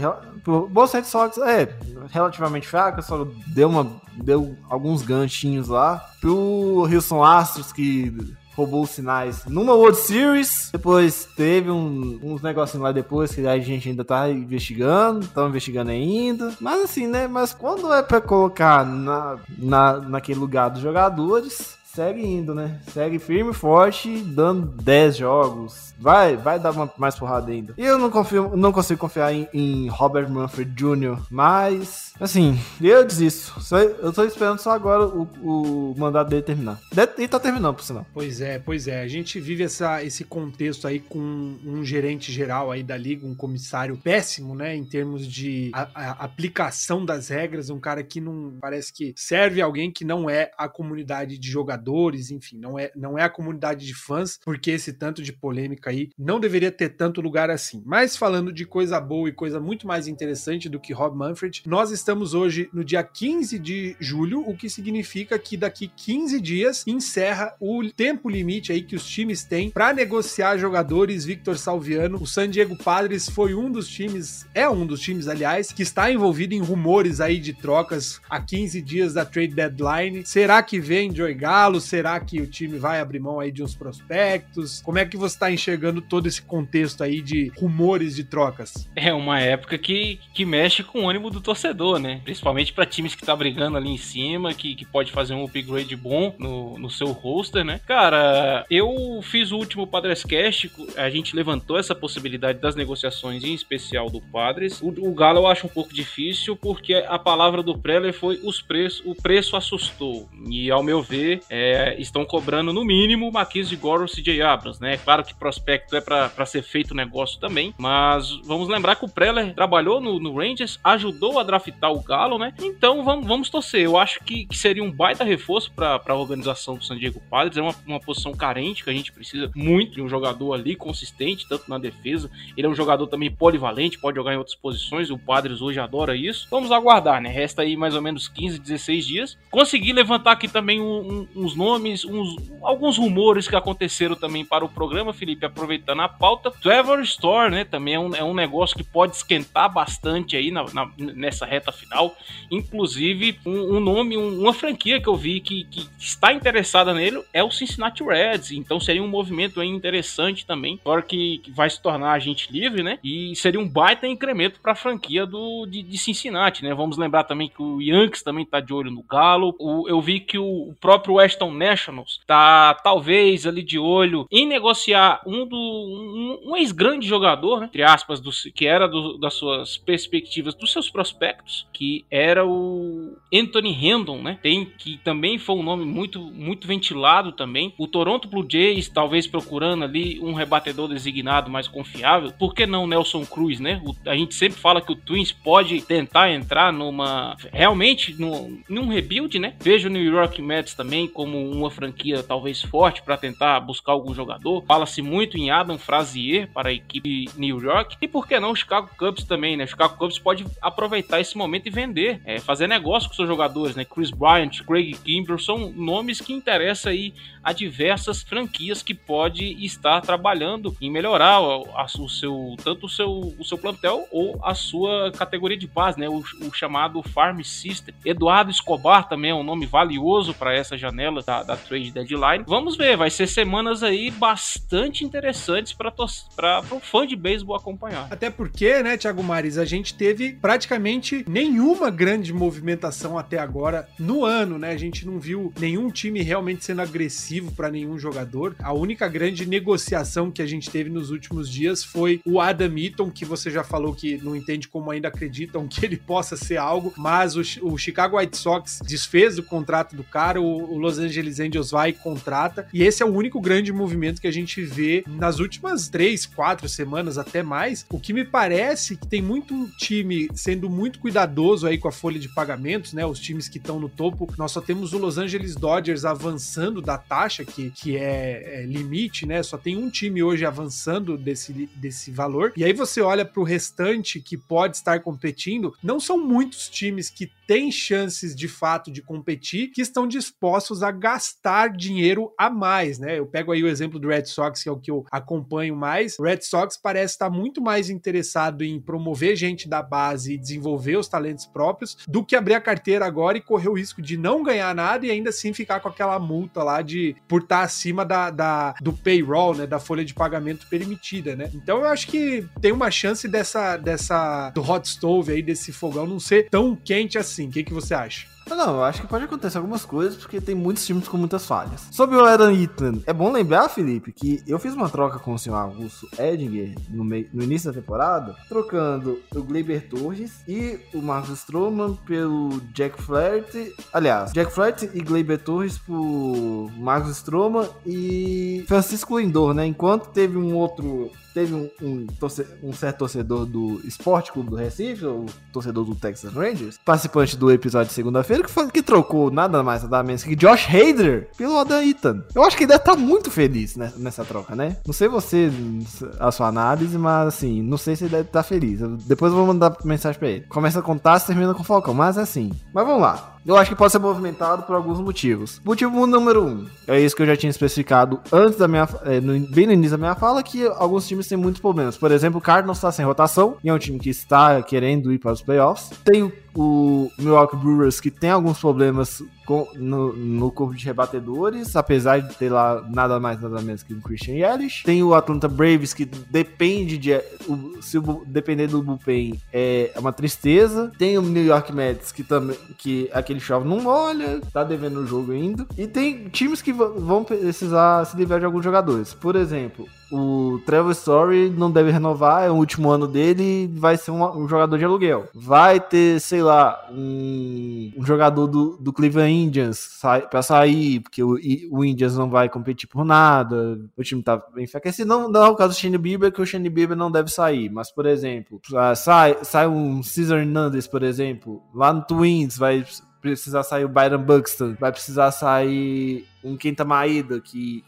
C: o Boston Red Sox é relativamente fraca, só deu uma deu alguns ganchinhos lá. Pro Houston Astros que roubou os sinais numa World Series. Depois teve um, uns negocinhos lá depois que a gente ainda tá investigando, estão investigando ainda. Mas assim, né? Mas quando é pra colocar na, na, naquele lugar dos jogadores, segue indo, né? Segue firme e forte, dando 10 jogos. Vai, vai dar uma, mais porrada ainda. E eu não confio, não consigo confiar em, em Robert Manfred Jr., mas assim, eu desisto. Só, eu tô esperando só agora o, o mandado dele terminar. E tá terminando, por sinal.
B: Pois é, pois é. A gente vive essa, esse contexto aí com um gerente geral aí da liga, um comissário péssimo, né? Em termos de a, a aplicação das regras, um cara que não parece que serve alguém que não é a comunidade de jogadores jogadores, enfim, não é, não é a comunidade de fãs, porque esse tanto de polêmica aí não deveria ter tanto lugar assim. Mas falando de coisa boa e coisa muito mais interessante do que Rob Manfred, nós estamos hoje no dia 15 de julho, o que significa que daqui 15 dias encerra o tempo limite aí que os times têm para negociar jogadores. Victor Salviano, o San Diego Padres foi um dos times, é um dos times, aliás, que está envolvido em rumores aí de trocas a 15 dias da trade deadline. Será que vem Joey Galo? Será que o time vai abrir mão aí de uns prospectos? Como é que você está enxergando todo esse contexto aí de rumores de trocas?
D: É uma época que, que mexe com o ânimo do torcedor, né? Principalmente para times que tá brigando ali em cima, que, que pode fazer um upgrade bom no, no seu roster, né? Cara, eu fiz o último Padrescast, a gente levantou essa possibilidade das negociações, em especial do Padres. O, o Galo eu acho um pouco difícil, porque a palavra do Preller foi os preços, o preço assustou. E ao meu ver, é, é, estão cobrando no mínimo Marquise de Goro e CJ Abrams, né? Claro que prospecto é para ser feito negócio também, mas vamos lembrar que o Preller trabalhou no, no, Rangers, ajudou a draftar o Galo, né? Então vamos, vamos torcer. Eu acho que, que seria um baita reforço para a organização do San Diego Padres. É uma, uma posição carente que a gente precisa muito de um jogador ali consistente, tanto na defesa. Ele é um jogador também polivalente, pode jogar em outras posições. O Padres hoje adora isso. Vamos aguardar, né? Resta aí mais ou menos 15, 16 dias. Consegui levantar aqui também um, um, uns nomes, uns, alguns rumores que aconteceram também para o programa, Felipe, aproveitando a pauta. Trevor Store, né, também é um, é um negócio que pode esquentar bastante aí na, na nessa reta final. Inclusive, um, um nome, um, uma franquia que eu vi que, que, está interessada nele é o Cincinnati Reds. Então seria um movimento interessante também, agora que, que vai se tornar agente livre, né? E seria um baita incremento para a franquia do, de, de, Cincinnati, né? Vamos lembrar também que o Yankees também está de olho no Galo. O, eu vi que o, próprio Weston Washington Nationals tá talvez ali de olho em negociar um do um, um ex-grande jogador, né, entre aspas, do, que era do, das suas perspectivas, dos seus prospectos, que era o Anthony Rendon, né? Tem que também foi um nome muito muito ventilado também. O Toronto Blue Jays talvez procurando ali um rebatedor designado mais confiável. Por que não Nelson Cruz, né? O, a gente sempre fala que o Twins pode tentar entrar numa realmente no, num rebuild, né? Veja o New York Mets também como como uma franquia talvez forte para tentar buscar algum jogador. Fala-se muito em Adam Frazier para a equipe New York e por que não o Chicago Cubs também, né? O Chicago Cubs pode aproveitar esse momento e vender, é, fazer negócio com seus jogadores, né? Chris Bryant, Craig Kimbrell são nomes que interessam aí a diversas franquias que pode estar trabalhando em melhorar o, seu tanto o seu, o seu plantel ou a sua categoria de base, né? O, o chamado Farm System. Eduardo Escobar também é um nome valioso para essa janela da, da trade deadline. Vamos ver, vai ser semanas aí bastante interessantes para o fã de beisebol acompanhar.
B: Até porque, né, Thiago Mares, a gente teve praticamente nenhuma grande movimentação até agora no ano, né? A gente não viu nenhum time realmente sendo agressivo para nenhum jogador. A única grande negociação que a gente teve nos últimos dias foi o Adam Eaton, que você já falou que não entende como ainda acreditam que ele possa ser algo, mas o, o Chicago White Sox desfez o contrato do cara, o, o Los Angeles Angels vai e contrata, e esse é o único grande movimento que a gente vê nas últimas três, quatro semanas, até mais. O que me parece que tem muito time sendo muito cuidadoso aí com a folha de pagamentos, né? Os times que estão no topo. Nós só temos o Los Angeles Dodgers avançando da taxa, que, que é, é limite, né? Só tem um time hoje avançando desse, desse valor. E aí você olha para o restante que pode estar competindo, não são muitos times que têm chances de fato de competir, que estão dispostos a gastar dinheiro a mais, né? Eu pego aí o exemplo do Red Sox, que é o que eu acompanho mais. O Red Sox parece estar muito mais interessado em promover gente da base e desenvolver os talentos próprios do que abrir a carteira agora e correr o risco de não ganhar nada e ainda assim ficar com aquela multa lá de por estar acima da, da do payroll, né? Da folha de pagamento permitida, né? Então eu acho que tem uma chance dessa, dessa do hot stove aí, desse fogão não ser tão quente assim. O que, que você acha?
C: Não, eu acho que pode acontecer algumas coisas, porque tem muitos times com muitas falhas. Sobre o Aaron Eaton, é bom lembrar, Felipe, que eu fiz uma troca com o senhor Augusto Edinger no, meio, no início da temporada, trocando o Gleiber Torres e o Marcos Stroman pelo Jack Flaherty. Aliás, Jack Flaherty e Gleiber Torres por Marcos Stroman e Francisco Lindor, né? Enquanto teve um outro teve um, um, um, certo torcedor do Esporte Clube do Recife, o torcedor do Texas Rangers, participante do episódio de segunda-feira, que, foi, que trocou nada mais nada menos que Josh Hader pelo Adam Eaton. Eu acho que ele deve estar tá muito feliz nessa, nessa troca, né? Não sei você, a sua análise, mas assim, não sei se ele deve estar tá feliz. Eu, depois eu vou mandar mensagem pra ele. Começa a contar, termina com Falcão, mas assim. Mas vamos lá. Eu acho que pode ser movimentado por alguns motivos. Motivo número um, é isso que eu já tinha especificado antes da minha, é, no, bem no início da minha fala, que alguns times têm muitos problemas. Por exemplo, o Cardinals está sem rotação e é um time que está querendo ir para os playoffs. Tem o o Milwaukee Brewers, que tem alguns problemas no, no, corpo de rebatedores, apesar de ter lá nada mais nada menos que o Christian Yelich. Tem o Atlanta Braves, que depende de. O, se o, depender do bullpen é uma tristeza. Tem o New York Mets, que também. que aquele chove não molha, tá devendo o jogo ainda. E tem times que vão precisar se livrar de alguns jogadores. Por exemplo, o Trevor Story não deve renovar, é o último ano dele vai ser um, um jogador de aluguel. Vai ter, sei lá, um, um jogador do, do Cleveland Indians sai, pra sair, porque o, o Indians não vai competir por nada, o time tá bem enfraquecido. Não, não é o caso do Shane Bieber, que o Shane Bieber não deve sair, mas, por exemplo, sai, sai um Cesar Hernandez, por exemplo, lá no Twins vai precisar sair o Byron Buxton, vai precisar sair um Kenta Maeda, que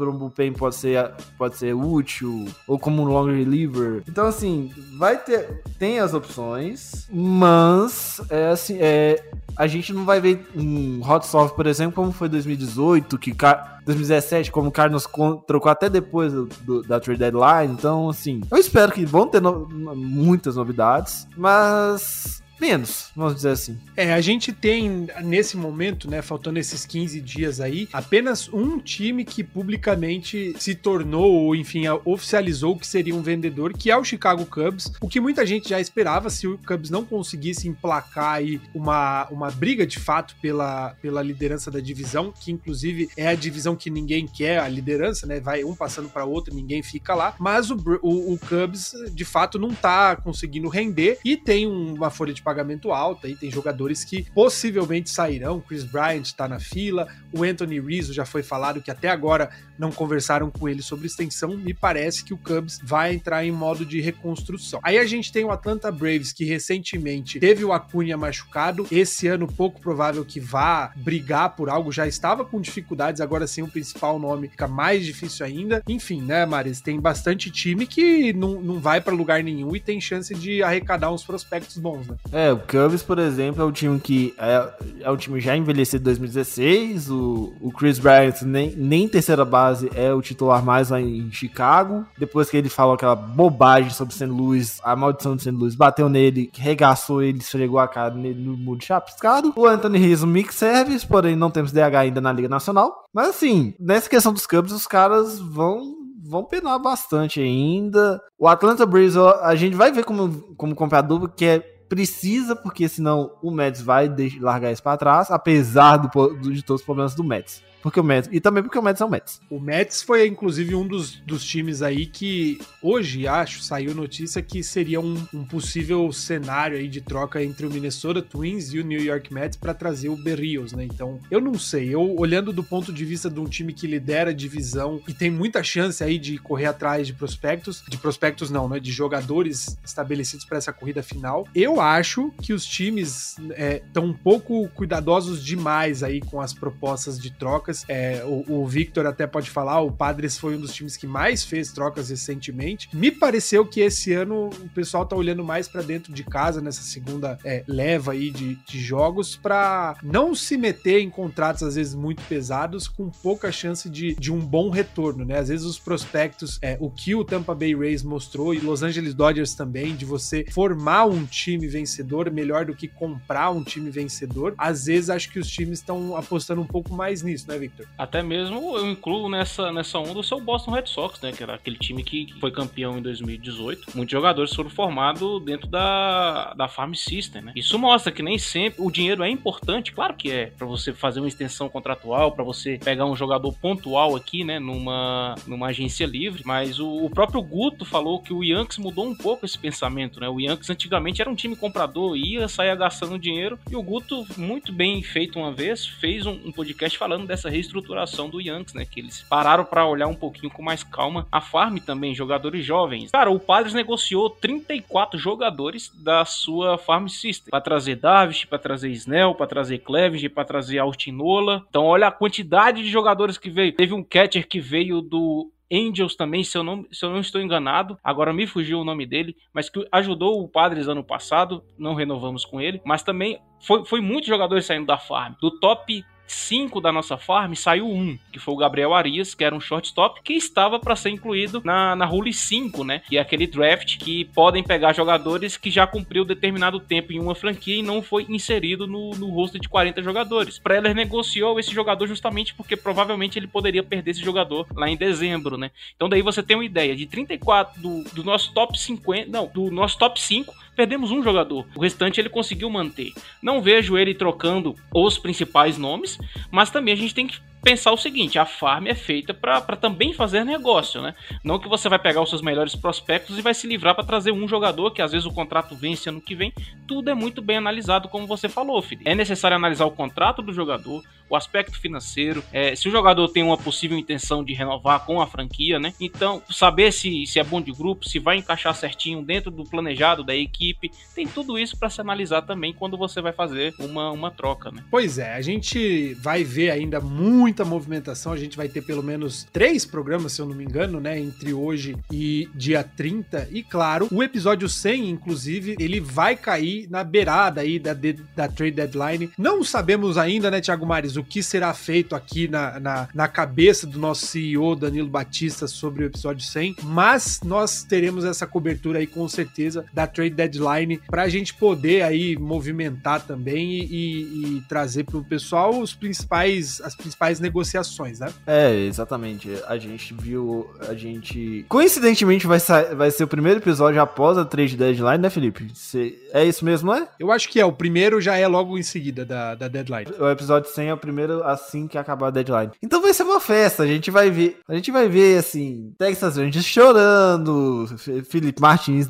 C: por um bullpen pode ser, pode ser útil, ou como um long reliever. Então, assim, vai ter. Tem as opções, mas é assim, é, a gente não vai ver um hot soft, por exemplo, como foi 2018, que 2017, como o Carlos trocou até depois do, do, da trade deadline. Então, assim, eu espero que vão ter no, muitas novidades, mas menos, vamos dizer assim.
B: É, a gente tem nesse momento, né, faltando esses 15 dias aí, apenas um time que publicamente se tornou, ou enfim, oficializou que seria um vendedor, que é o Chicago Cubs, o que muita gente já esperava se o Cubs não conseguisse emplacar aí uma, uma briga de fato pela, pela liderança da divisão, que inclusive é a divisão que ninguém quer, a liderança, né, vai um passando para outro, ninguém fica lá, mas o, o, o Cubs de fato não tá conseguindo render e tem uma folha de pagamento alto, aí tem jogadores que possivelmente sairão, Chris Bryant está na fila, o Anthony Rizzo já foi falado que até agora não conversaram com ele sobre extensão, me parece que o Cubs vai entrar em modo de reconstrução. Aí a gente tem o Atlanta Braves, que recentemente teve o Acunha machucado, esse ano pouco provável que vá brigar por algo, já estava com dificuldades, agora sim o principal nome fica mais difícil ainda. Enfim, né, Maris, tem bastante time que não, não vai para lugar nenhum e tem chance de arrecadar uns prospectos bons, né?
C: É, o Cubs, por exemplo, é um time que é, é um time já envelhecido em 2016, o, o Chris Bryant nem, nem terceira base é o titular mais lá em Chicago. Depois que ele falou aquela bobagem sobre St. Louis, a maldição de St. Louis bateu nele, regaçou ele, esfregou a cara nele no mundo chapiscado. O Anthony Rizzo, mix service, porém não temos DH ainda na Liga Nacional. Mas assim, nessa questão dos Cubs, os caras vão vão penar bastante ainda. O Atlanta Braves, a gente vai ver como, como comprador, que é precisa, porque senão o Mets vai largar isso para trás, apesar do, de todos os problemas do Mets. Porque o Mets, e também porque o Mets é o Mets.
B: O Mets foi, inclusive, um dos, dos times aí que hoje, acho, saiu notícia que seria um, um possível cenário aí de troca entre o Minnesota Twins e o New York Mets para trazer o Berrios, né? Então, eu não sei. Eu, olhando do ponto de vista de um time que lidera a divisão e tem muita chance aí de correr atrás de prospectos, de prospectos não, né? De jogadores estabelecidos para essa corrida final, eu acho que os times estão é, um pouco cuidadosos demais aí com as propostas de troca trocas. É, o, o, Victor até pode falar, o Padres foi um dos times que mais fez trocas recentemente. Me pareceu que esse ano o pessoal tá olhando mais para dentro de casa nessa segunda é, leva aí de, de jogos para não se meter em contratos às vezes muito pesados com pouca chance de, de um bom retorno, né? Às vezes os prospectos, é, o que o Tampa Bay Rays mostrou e Los Angeles Dodgers também, de você formar um time vencedor melhor do que comprar um time vencedor. Às vezes acho que os times estão apostando um pouco mais nisso, né, Victor?
D: Até mesmo eu incluo nessa, nessa onda o seu Boston Red Sox, né? Que era aquele time que foi campeão em 2018. Muitos jogadores foram formados dentro da, da Farm System, né? Isso mostra que nem sempre o dinheiro é importante, claro que é, para você fazer uma extensão contratual, para você pegar um jogador pontual aqui, né? Numa, numa agência livre. Mas o, o próprio Guto falou que o Yankees mudou um pouco esse pensamento, né? O Yankees antigamente era um time comprador, ia sair gastando dinheiro. E o Guto, muito bem feito uma vez, fez um, um podcast falando dessa reestruturação do Yankees, né? Que eles pararam para olhar um pouquinho com mais calma a farm também, jogadores jovens. Cara, o Padres negociou 34 jogadores da sua farm system para trazer Davis, para trazer Snell, para trazer Clevenger, para trazer Altinola. Então, olha a quantidade de jogadores que veio. Teve um catcher que veio do Angels também, se eu, não, se eu não estou enganado, agora me fugiu o nome dele, mas que ajudou o Padres ano passado, não renovamos com ele, mas também foi, foi muitos jogadores saindo da farm. Do top cinco da nossa farm, saiu um, que foi o Gabriel Arias, que era um shortstop, que estava para ser incluído na, na Rule 5, né? Que é aquele draft que podem pegar jogadores que já cumpriu determinado tempo em uma franquia e não foi inserido no, no roster de 40 jogadores. Preller negociou esse jogador justamente porque provavelmente ele poderia perder esse jogador lá em dezembro, né? Então daí você tem uma ideia de 34 do, do nosso top 50, não, do nosso top 5 perdemos um jogador. O restante ele conseguiu manter. Não vejo ele trocando os principais nomes, mas também a gente tem que pensar o seguinte: a farm é feita para também fazer negócio, né? Não que você vai pegar os seus melhores prospectos e vai se livrar para trazer um jogador que às vezes o contrato vence ano que vem. Tudo é muito bem analisado, como você falou, Felipe. É necessário analisar o contrato do jogador, o aspecto financeiro, é, se o jogador tem uma possível intenção de renovar com a franquia, né? Então, saber se, se é bom de grupo, se vai encaixar certinho dentro do planejado da equipe, tem tudo isso para se analisar também quando você vai fazer uma, uma troca, né?
B: Pois é, a gente vai ver ainda muito muita movimentação. A gente vai ter pelo menos três programas, se eu não me engano, né? Entre hoje e dia 30. E claro, o episódio 100, inclusive, ele vai cair na beirada aí da, da trade deadline. Não sabemos ainda, né, Thiago Mares, o que será feito aqui na, na, na cabeça do nosso CEO, Danilo Batista, sobre o episódio 100, mas nós teremos essa cobertura aí com certeza da trade deadline para a gente poder aí movimentar também e, e, e trazer para o pessoal os principais, as principais negociações, né?
C: É, exatamente. A gente viu. A gente. Coincidentemente, vai, vai ser o primeiro episódio após a trade deadline, né, Felipe? Cê- É isso mesmo, não é?
B: Eu acho que é, o primeiro já é logo em seguida da, da deadline.
C: O episódio 100 é o primeiro assim que acabar a deadline. Então vai ser uma festa. A gente vai ver. A gente vai ver, assim, Texas Rangers chorando. Felipe Martins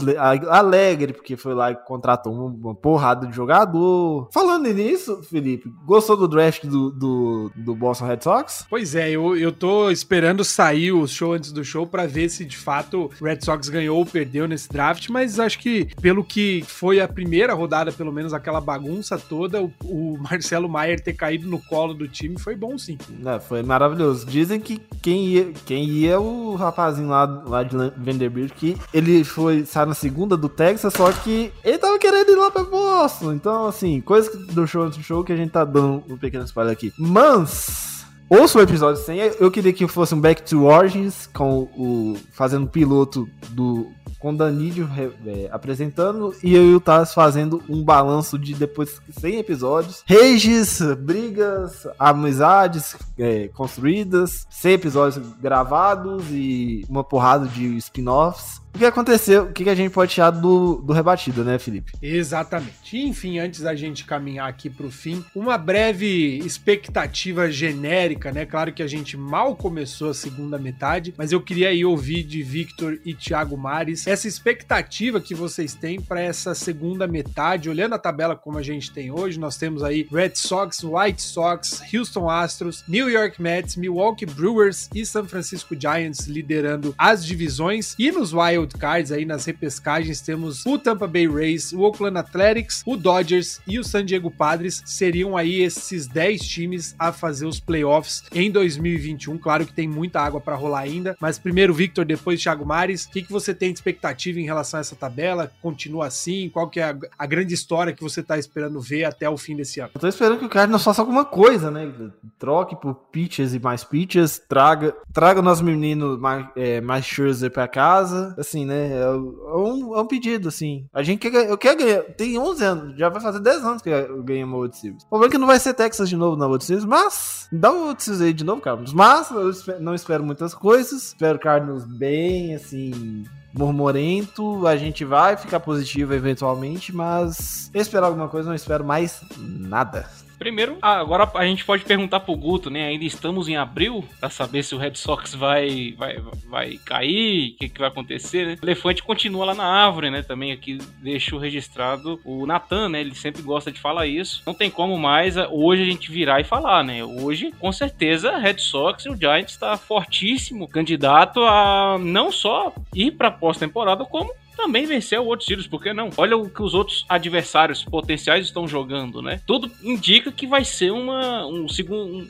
C: alegre, porque foi lá e contratou uma, uma porrada de jogador. Falando nisso, Felipe, gostou do draft do, do, do Boston Red Sox?
B: Pois é, eu, eu tô esperando sair o show antes do show pra ver se de fato o Red Sox ganhou ou perdeu nesse draft, mas acho que pelo que foi a primeira rodada, pelo menos aquela bagunça toda, o, o Marcelo Maier ter caído no colo do time foi bom sim.
C: Não, foi maravilhoso. Dizem que quem ia, quem ia é o rapazinho lá, lá de Vanderbilt, que ele foi, saiu na segunda do Texas, só que ele tava querendo ir lá pra Boston. Então, assim, coisa do show antes do show que a gente tá dando um pequeno spoiler aqui. Mas... Ouça o episódio 100. Eu queria que fosse um Back to Origins, com o fazendo piloto do com re- é, apresentando e eu e o Taz fazendo um balanço de depois de 100 episódios. Reges, brigas, amizades é, construídas, 100 episódios gravados e uma porrada de spin-offs. O que aconteceu? O que a gente pode tirar do, do rebatido, né, Felipe?
B: Exatamente. Enfim, antes da gente caminhar aqui pro fim, uma breve expectativa genérica, né? Claro que a gente mal começou a segunda metade, mas eu queria aí ouvir de Victor e Thiago Mares essa expectativa que vocês têm para essa segunda metade. Olhando a tabela como a gente tem hoje, nós temos aí Red Sox, White Sox, Houston Astros, New York Mets, Milwaukee Brewers e San Francisco Giants liderando as divisões. E nos Wild Cards, aí nas repescagens, temos o Tampa Bay Rays, o Oakland Athletics, o Dodgers e o San Diego Padres. Seriam aí esses 10 times a fazer os playoffs em 2021. Claro que tem muita água para rolar ainda, mas primeiro Victor, depois Thiago Mares. O que, que você tem de expectativa em relação a essa tabela? Continua assim? Qual que é a, a grande história que você tá esperando ver até o fim desse ano?
C: Eu tô esperando que o Cardinals faça alguma coisa, né? Troque por pitches e mais pitches, traga, traga o nosso menino mais, é, mais Scherzer pra casa, assim, né? É um, é um pedido, assim. A gente quer, eu quero ganhar, tem 11 anos, já vai fazer 10 anos que eu ganhei uma World Series. O problema é que não vai ser Texas de novo na World Series, mas dá uma World Series aí de novo, cara. Mas eu não espero muitas coisas, espero Cardinals bem, assim, murmurento, a gente vai ficar positivo eventualmente, mas esperar alguma coisa, não espero mais nada.
D: Primeiro, ah, agora a gente pode perguntar pro Guto, né? Ainda estamos em abril pra saber se o Red Sox vai vai, vai cair, o que, que vai acontecer, né? O elefante continua lá na árvore, né? Também aqui deixo registrado o Natan, né? Ele sempre gosta de falar isso. Não tem como mais ah, hoje a gente virar e falar, né? Hoje, com certeza, Red Sox e o Giants está fortíssimo candidato a não só ir pra pós-temporada, como também vencer o World Series, por que não? Olha o que os outros adversários potenciais estão jogando, né? Tudo indica que vai ser uma, um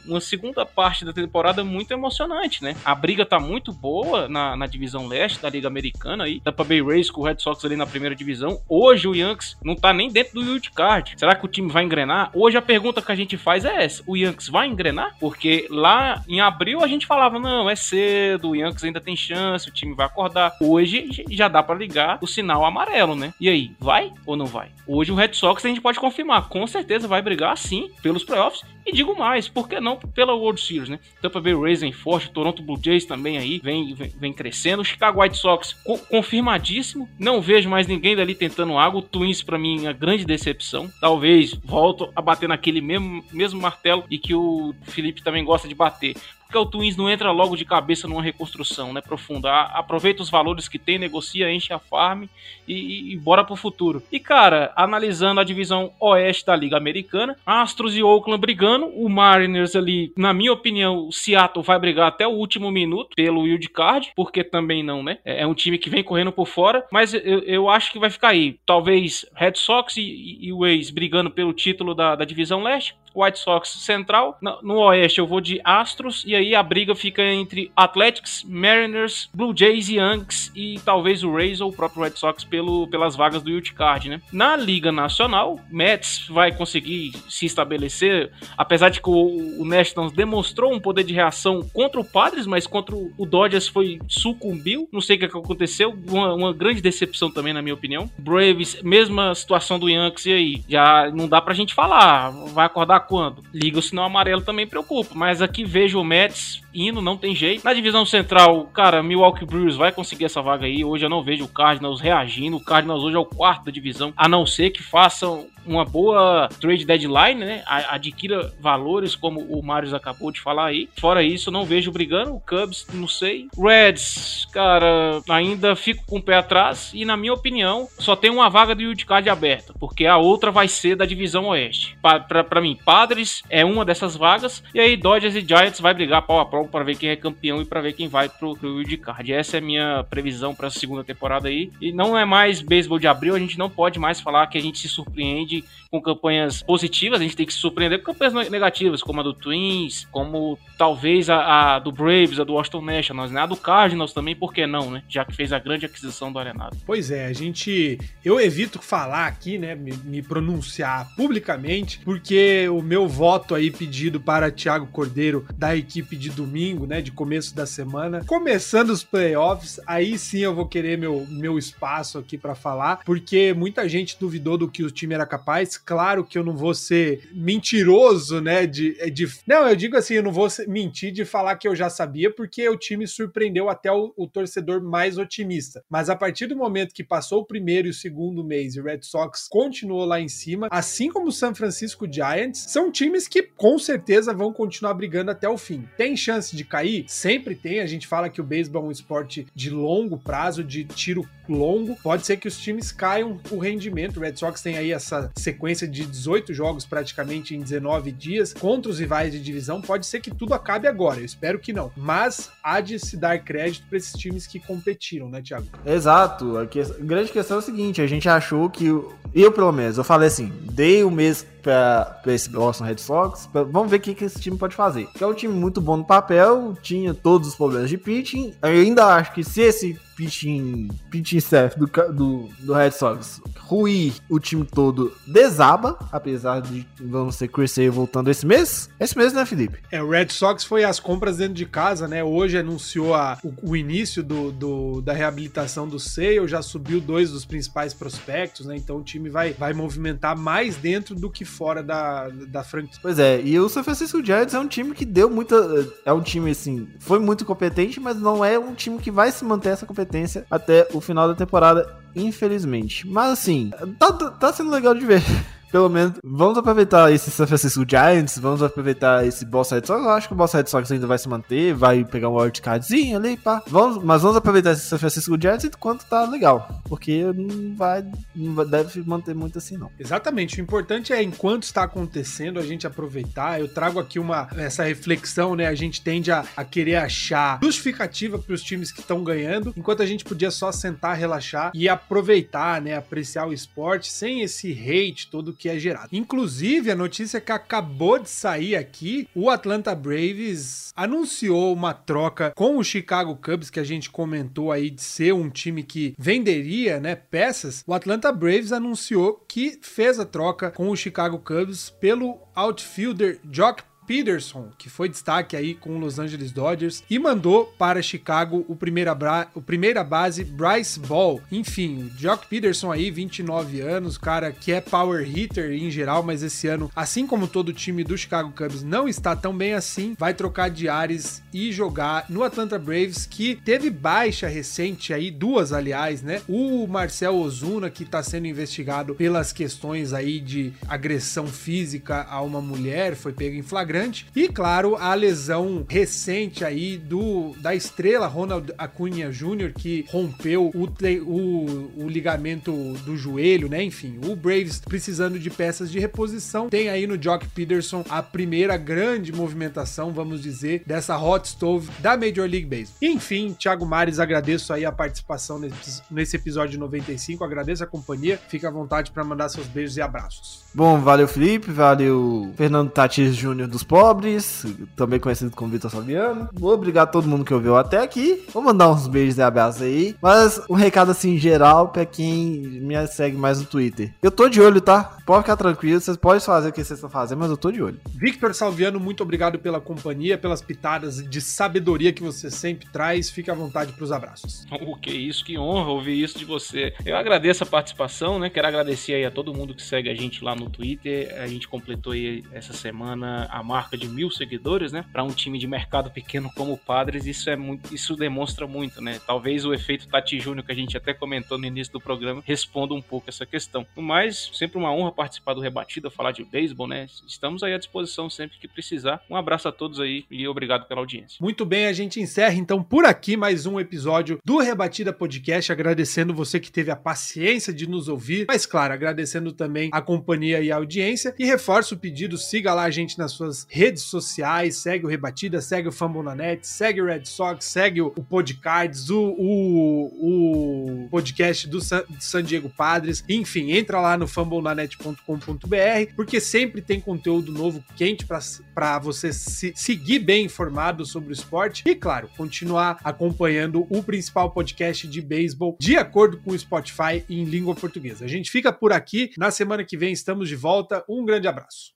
D: uma segunda parte da temporada muito emocionante, né? A briga tá muito boa na, na divisão leste da Liga Americana aí. Tampa Bay Rays com o Red Sox ali na primeira divisão. Hoje o Yankees não tá nem dentro do wild card. Será que o time vai engrenar? Hoje a pergunta que a gente faz é essa: o Yankees vai engrenar? Porque lá em abril a gente falava, não, é cedo, o Yankees ainda tem chance, o time vai acordar. Hoje já dá pra ligar o sinal amarelo, né? E aí, vai ou não vai? Hoje o Red Sox a gente pode confirmar, com certeza vai brigar sim pelos playoffs. E digo mais, por que não pela World Series, né? Tampa Bay Rays vem forte, Toronto Blue Jays também aí vem, vem, vem crescendo. O Chicago White Sox co- confirmadíssimo. Não vejo mais ninguém dali tentando água. O Twins pra mim é grande decepção. Talvez volto a bater naquele mesmo, mesmo martelo e que o Felipe também gosta de bater porque o Twins não entra logo de cabeça numa reconstrução né, profunda. Aproveita os valores que tem, negocia, enche a farm e, e, e bora pro futuro. E cara, analisando a divisão oeste da Liga Americana, Astros e Oakland brigando, o Mariners ali, na minha opinião, o Seattle vai brigar até o último minuto pelo wild card, porque também não, né? É é um time que vem correndo por fora, mas eu, eu acho que vai ficar aí. Talvez Red Sox e, e, e Ways brigando pelo título da, da divisão leste. White Sox central. No, oeste eu vou de Astros. E aí a briga fica entre Athletics, Mariners, Blue Jays e Yankees. E talvez o Rays ou o próprio Red Sox pelo, pelas vagas do Wild Card, né? Na Liga Nacional, Mets vai conseguir se estabelecer. Apesar de que o, o Nationals demonstrou um poder de reação contra o Padres, mas contra o, Dodgers foi sucumbiu. Não sei o que que aconteceu. Uma, uma grande decepção também, na minha opinião. Braves, mesma situação do Yankees. E aí? Já não dá pra gente falar. Vai acordar quando? Liga o sinal amarelo também preocupa. Mas aqui vejo o Mets indo, não tem jeito. Na divisão central, cara, Milwaukee Brewers vai conseguir essa vaga aí. Hoje eu não vejo o Cardinals reagindo. O Cardinals hoje é o quarto da divisão, a não ser que façam uma boa trade deadline, né? Adquira valores, como o Marius acabou de falar aí. Fora isso, não vejo brigando. O Cubs, não sei. Reds, cara, ainda fico com o pé atrás. E na minha opinião, só tem uma vaga do Wildcard aberta, porque a outra vai ser da divisão oeste. Para mim, Padres é uma dessas vagas. E aí, Dodgers e Giants vai brigar pau a pau para ver quem é campeão e para ver quem vai pro, pro Wildcard. Essa é a minha previsão para a segunda temporada aí. E não é mais beisebol de abril, a gente não pode mais falar que a gente se surpreende com campanhas positivas, a gente tem que se surpreender com campanhas negativas, como a do Twins, como talvez a, a do Braves, a do Washington Nationals, né? A do Cardinals também, por que não, né? Já que fez a grande aquisição do Arenado.
B: Pois é, a gente. Eu evito falar aqui, né? Me, me pronunciar publicamente, porque o meu voto aí pedido para Thiago Cordeiro da equipe de domingo, né? De começo da semana, começando os playoffs, aí sim eu vou querer meu, meu espaço aqui para falar, porque muita gente duvidou do que o time era capaz claro que eu não vou ser mentiroso, né? De, de, não, eu digo assim, eu não vou mentir de falar que eu já sabia, porque o time surpreendeu até o, o, torcedor mais otimista. Mas a partir do momento que passou o primeiro e o segundo mês e o Red Sox continuou lá em cima, assim como o San Francisco Giants, são times que com certeza vão continuar brigando até o fim. Tem chance de cair? Sempre tem. A gente fala que o beisebol é um esporte de longo prazo, de tiro longo. Pode ser que os times caiam o rendimento. O Red Sox tem aí essa sequência de 18 jogos praticamente em 19 dias contra os rivais de divisão, pode ser que tudo acabe agora. Eu espero que não. Mas há de se dar crédito para esses times que competiram, né, Thiago?
C: Exato. A, que... a grande questão é o seguinte: a gente achou que. Eu, pelo menos, eu falei assim, dei o mês para esse Boston Red Sox. Pra, vamos ver o que, que esse time pode fazer. Que é um time muito bom no papel, tinha todos os problemas de pitching. Eu ainda acho que se esse pitching, pitching staff do, do, do Red Sox ruir o time todo desaba, apesar de vamos ter Chris Sale voltando esse mês. Esse mês, né, Felipe?
B: É, o Red Sox foi às compras dentro de casa, né? Hoje anunciou a, o, o início do, do, da reabilitação do Sale, já subiu dois dos principais prospectos, né? Então o time vai, vai movimentar mais dentro do que fora da, da franquia.
C: Pois é, e o San Francisco Giants é um time que deu muita. É um time, assim, foi muito competente, mas não é um time que vai se manter essa competência até o final da temporada, infelizmente. Mas assim, tá, tá sendo legal de ver. Pelo menos, vamos aproveitar esse San Francisco Giants, vamos aproveitar esse Boston Red Sox. Eu acho que o Boston Red Sox ainda vai se manter, vai pegar um wildcardzinho ali, pá. Vamos, mas vamos aproveitar esse San Francisco Giants enquanto tá legal, porque não vai, não vai, deve manter muito assim, não.
B: Exatamente, o importante é enquanto está acontecendo a gente aproveitar. Eu trago aqui uma essa reflexão, né? A gente tende a, a querer achar justificativa para os times que estão ganhando, enquanto a gente podia só sentar, relaxar e aproveitar, né? Apreciar o esporte sem esse hate todo que é gerado. Inclusive, a notícia que acabou de sair aqui, o Atlanta Braves anunciou uma troca com o Chicago Cubs, que a gente comentou aí de ser um time que venderia, né, peças. O Atlanta Braves anunciou que fez a troca com o Chicago Cubs pelo outfielder Jock Peterson, que foi destaque aí com o Los Angeles Dodgers, e mandou para Chicago o primeira, o primeira base Bryce Ball. Enfim, o Jock Peterson aí, 29 anos, cara que é power hitter em geral, mas esse ano, assim como todo o time do Chicago Cubs, não está tão bem assim, vai trocar de ares e jogar no Atlanta Braves, que teve baixa recente aí, duas aliás, né? O Marcel Ozuna, que está sendo investigado pelas questões aí de agressão física a uma mulher, foi pego em flagrante e, claro, a lesão recente aí do da estrela Ronald Acunha Jr., que rompeu o, o, o ligamento do joelho, né? Enfim, o Braves precisando de peças de reposição. Tem aí no Jock Peterson a primeira grande movimentação, vamos dizer, dessa hot stove da Major League Baseball. Enfim, Thiago Mares, agradeço aí a participação nesse, nesse episódio 95, agradeço a companhia. Fica à vontade para mandar seus beijos e abraços.
C: Bom, valeu Felipe, valeu Fernando Tatis Júnior dos pobres, também conhecido como Vitor Fabiano. Obrigado a todo mundo que ouviu até aqui. Vou mandar uns beijos e abraços aí. Mas um recado assim geral pra quem me segue mais no Twitter. Eu tô de olho, tá? Pode ficar tranquilo, vocês podem fazer o que vocês estão fazendo, mas eu tô de olho.
B: Victor Salviano, muito obrigado pela companhia, pelas pitadas de sabedoria que você sempre traz. Fique à vontade pros abraços.
D: O que isso, que honra ouvir isso de você. Eu agradeço a participação, né? Quero agradecer aí a todo mundo que segue a gente lá no Twitter. A gente completou aí essa semana a marca de mil seguidores, né? Para um time de mercado pequeno como o Padres, isso é muito, isso demonstra muito, né? Talvez o efeito Tati Júnior que a gente até comentou no início do programa responda um pouco essa questão. Mas sempre uma honra participar do Rebatida, falar de beisebol, né? Estamos aí à disposição sempre que precisar. Um abraço a todos aí e obrigado pela audiência.
B: Muito bem, a gente encerra então por aqui mais um episódio do Rebatida Podcast, agradecendo você que teve a paciência de nos ouvir, mas claro, agradecendo também a companhia e a audiência e reforço o pedido, siga lá a gente nas suas redes sociais, segue o Rebatida, segue o Fumble na Net, segue o Red Sox, segue o Podcards, o, o, o podcast do San, San Diego Padres, enfim, entra lá no fumblenanet.com.br, porque sempre tem conteúdo novo quente para você se, seguir bem informado sobre o esporte e, claro, continuar acompanhando o principal podcast de beisebol de acordo com o Spotify em língua portuguesa. A gente fica por aqui. Na semana que vem estamos de volta. Um grande abraço.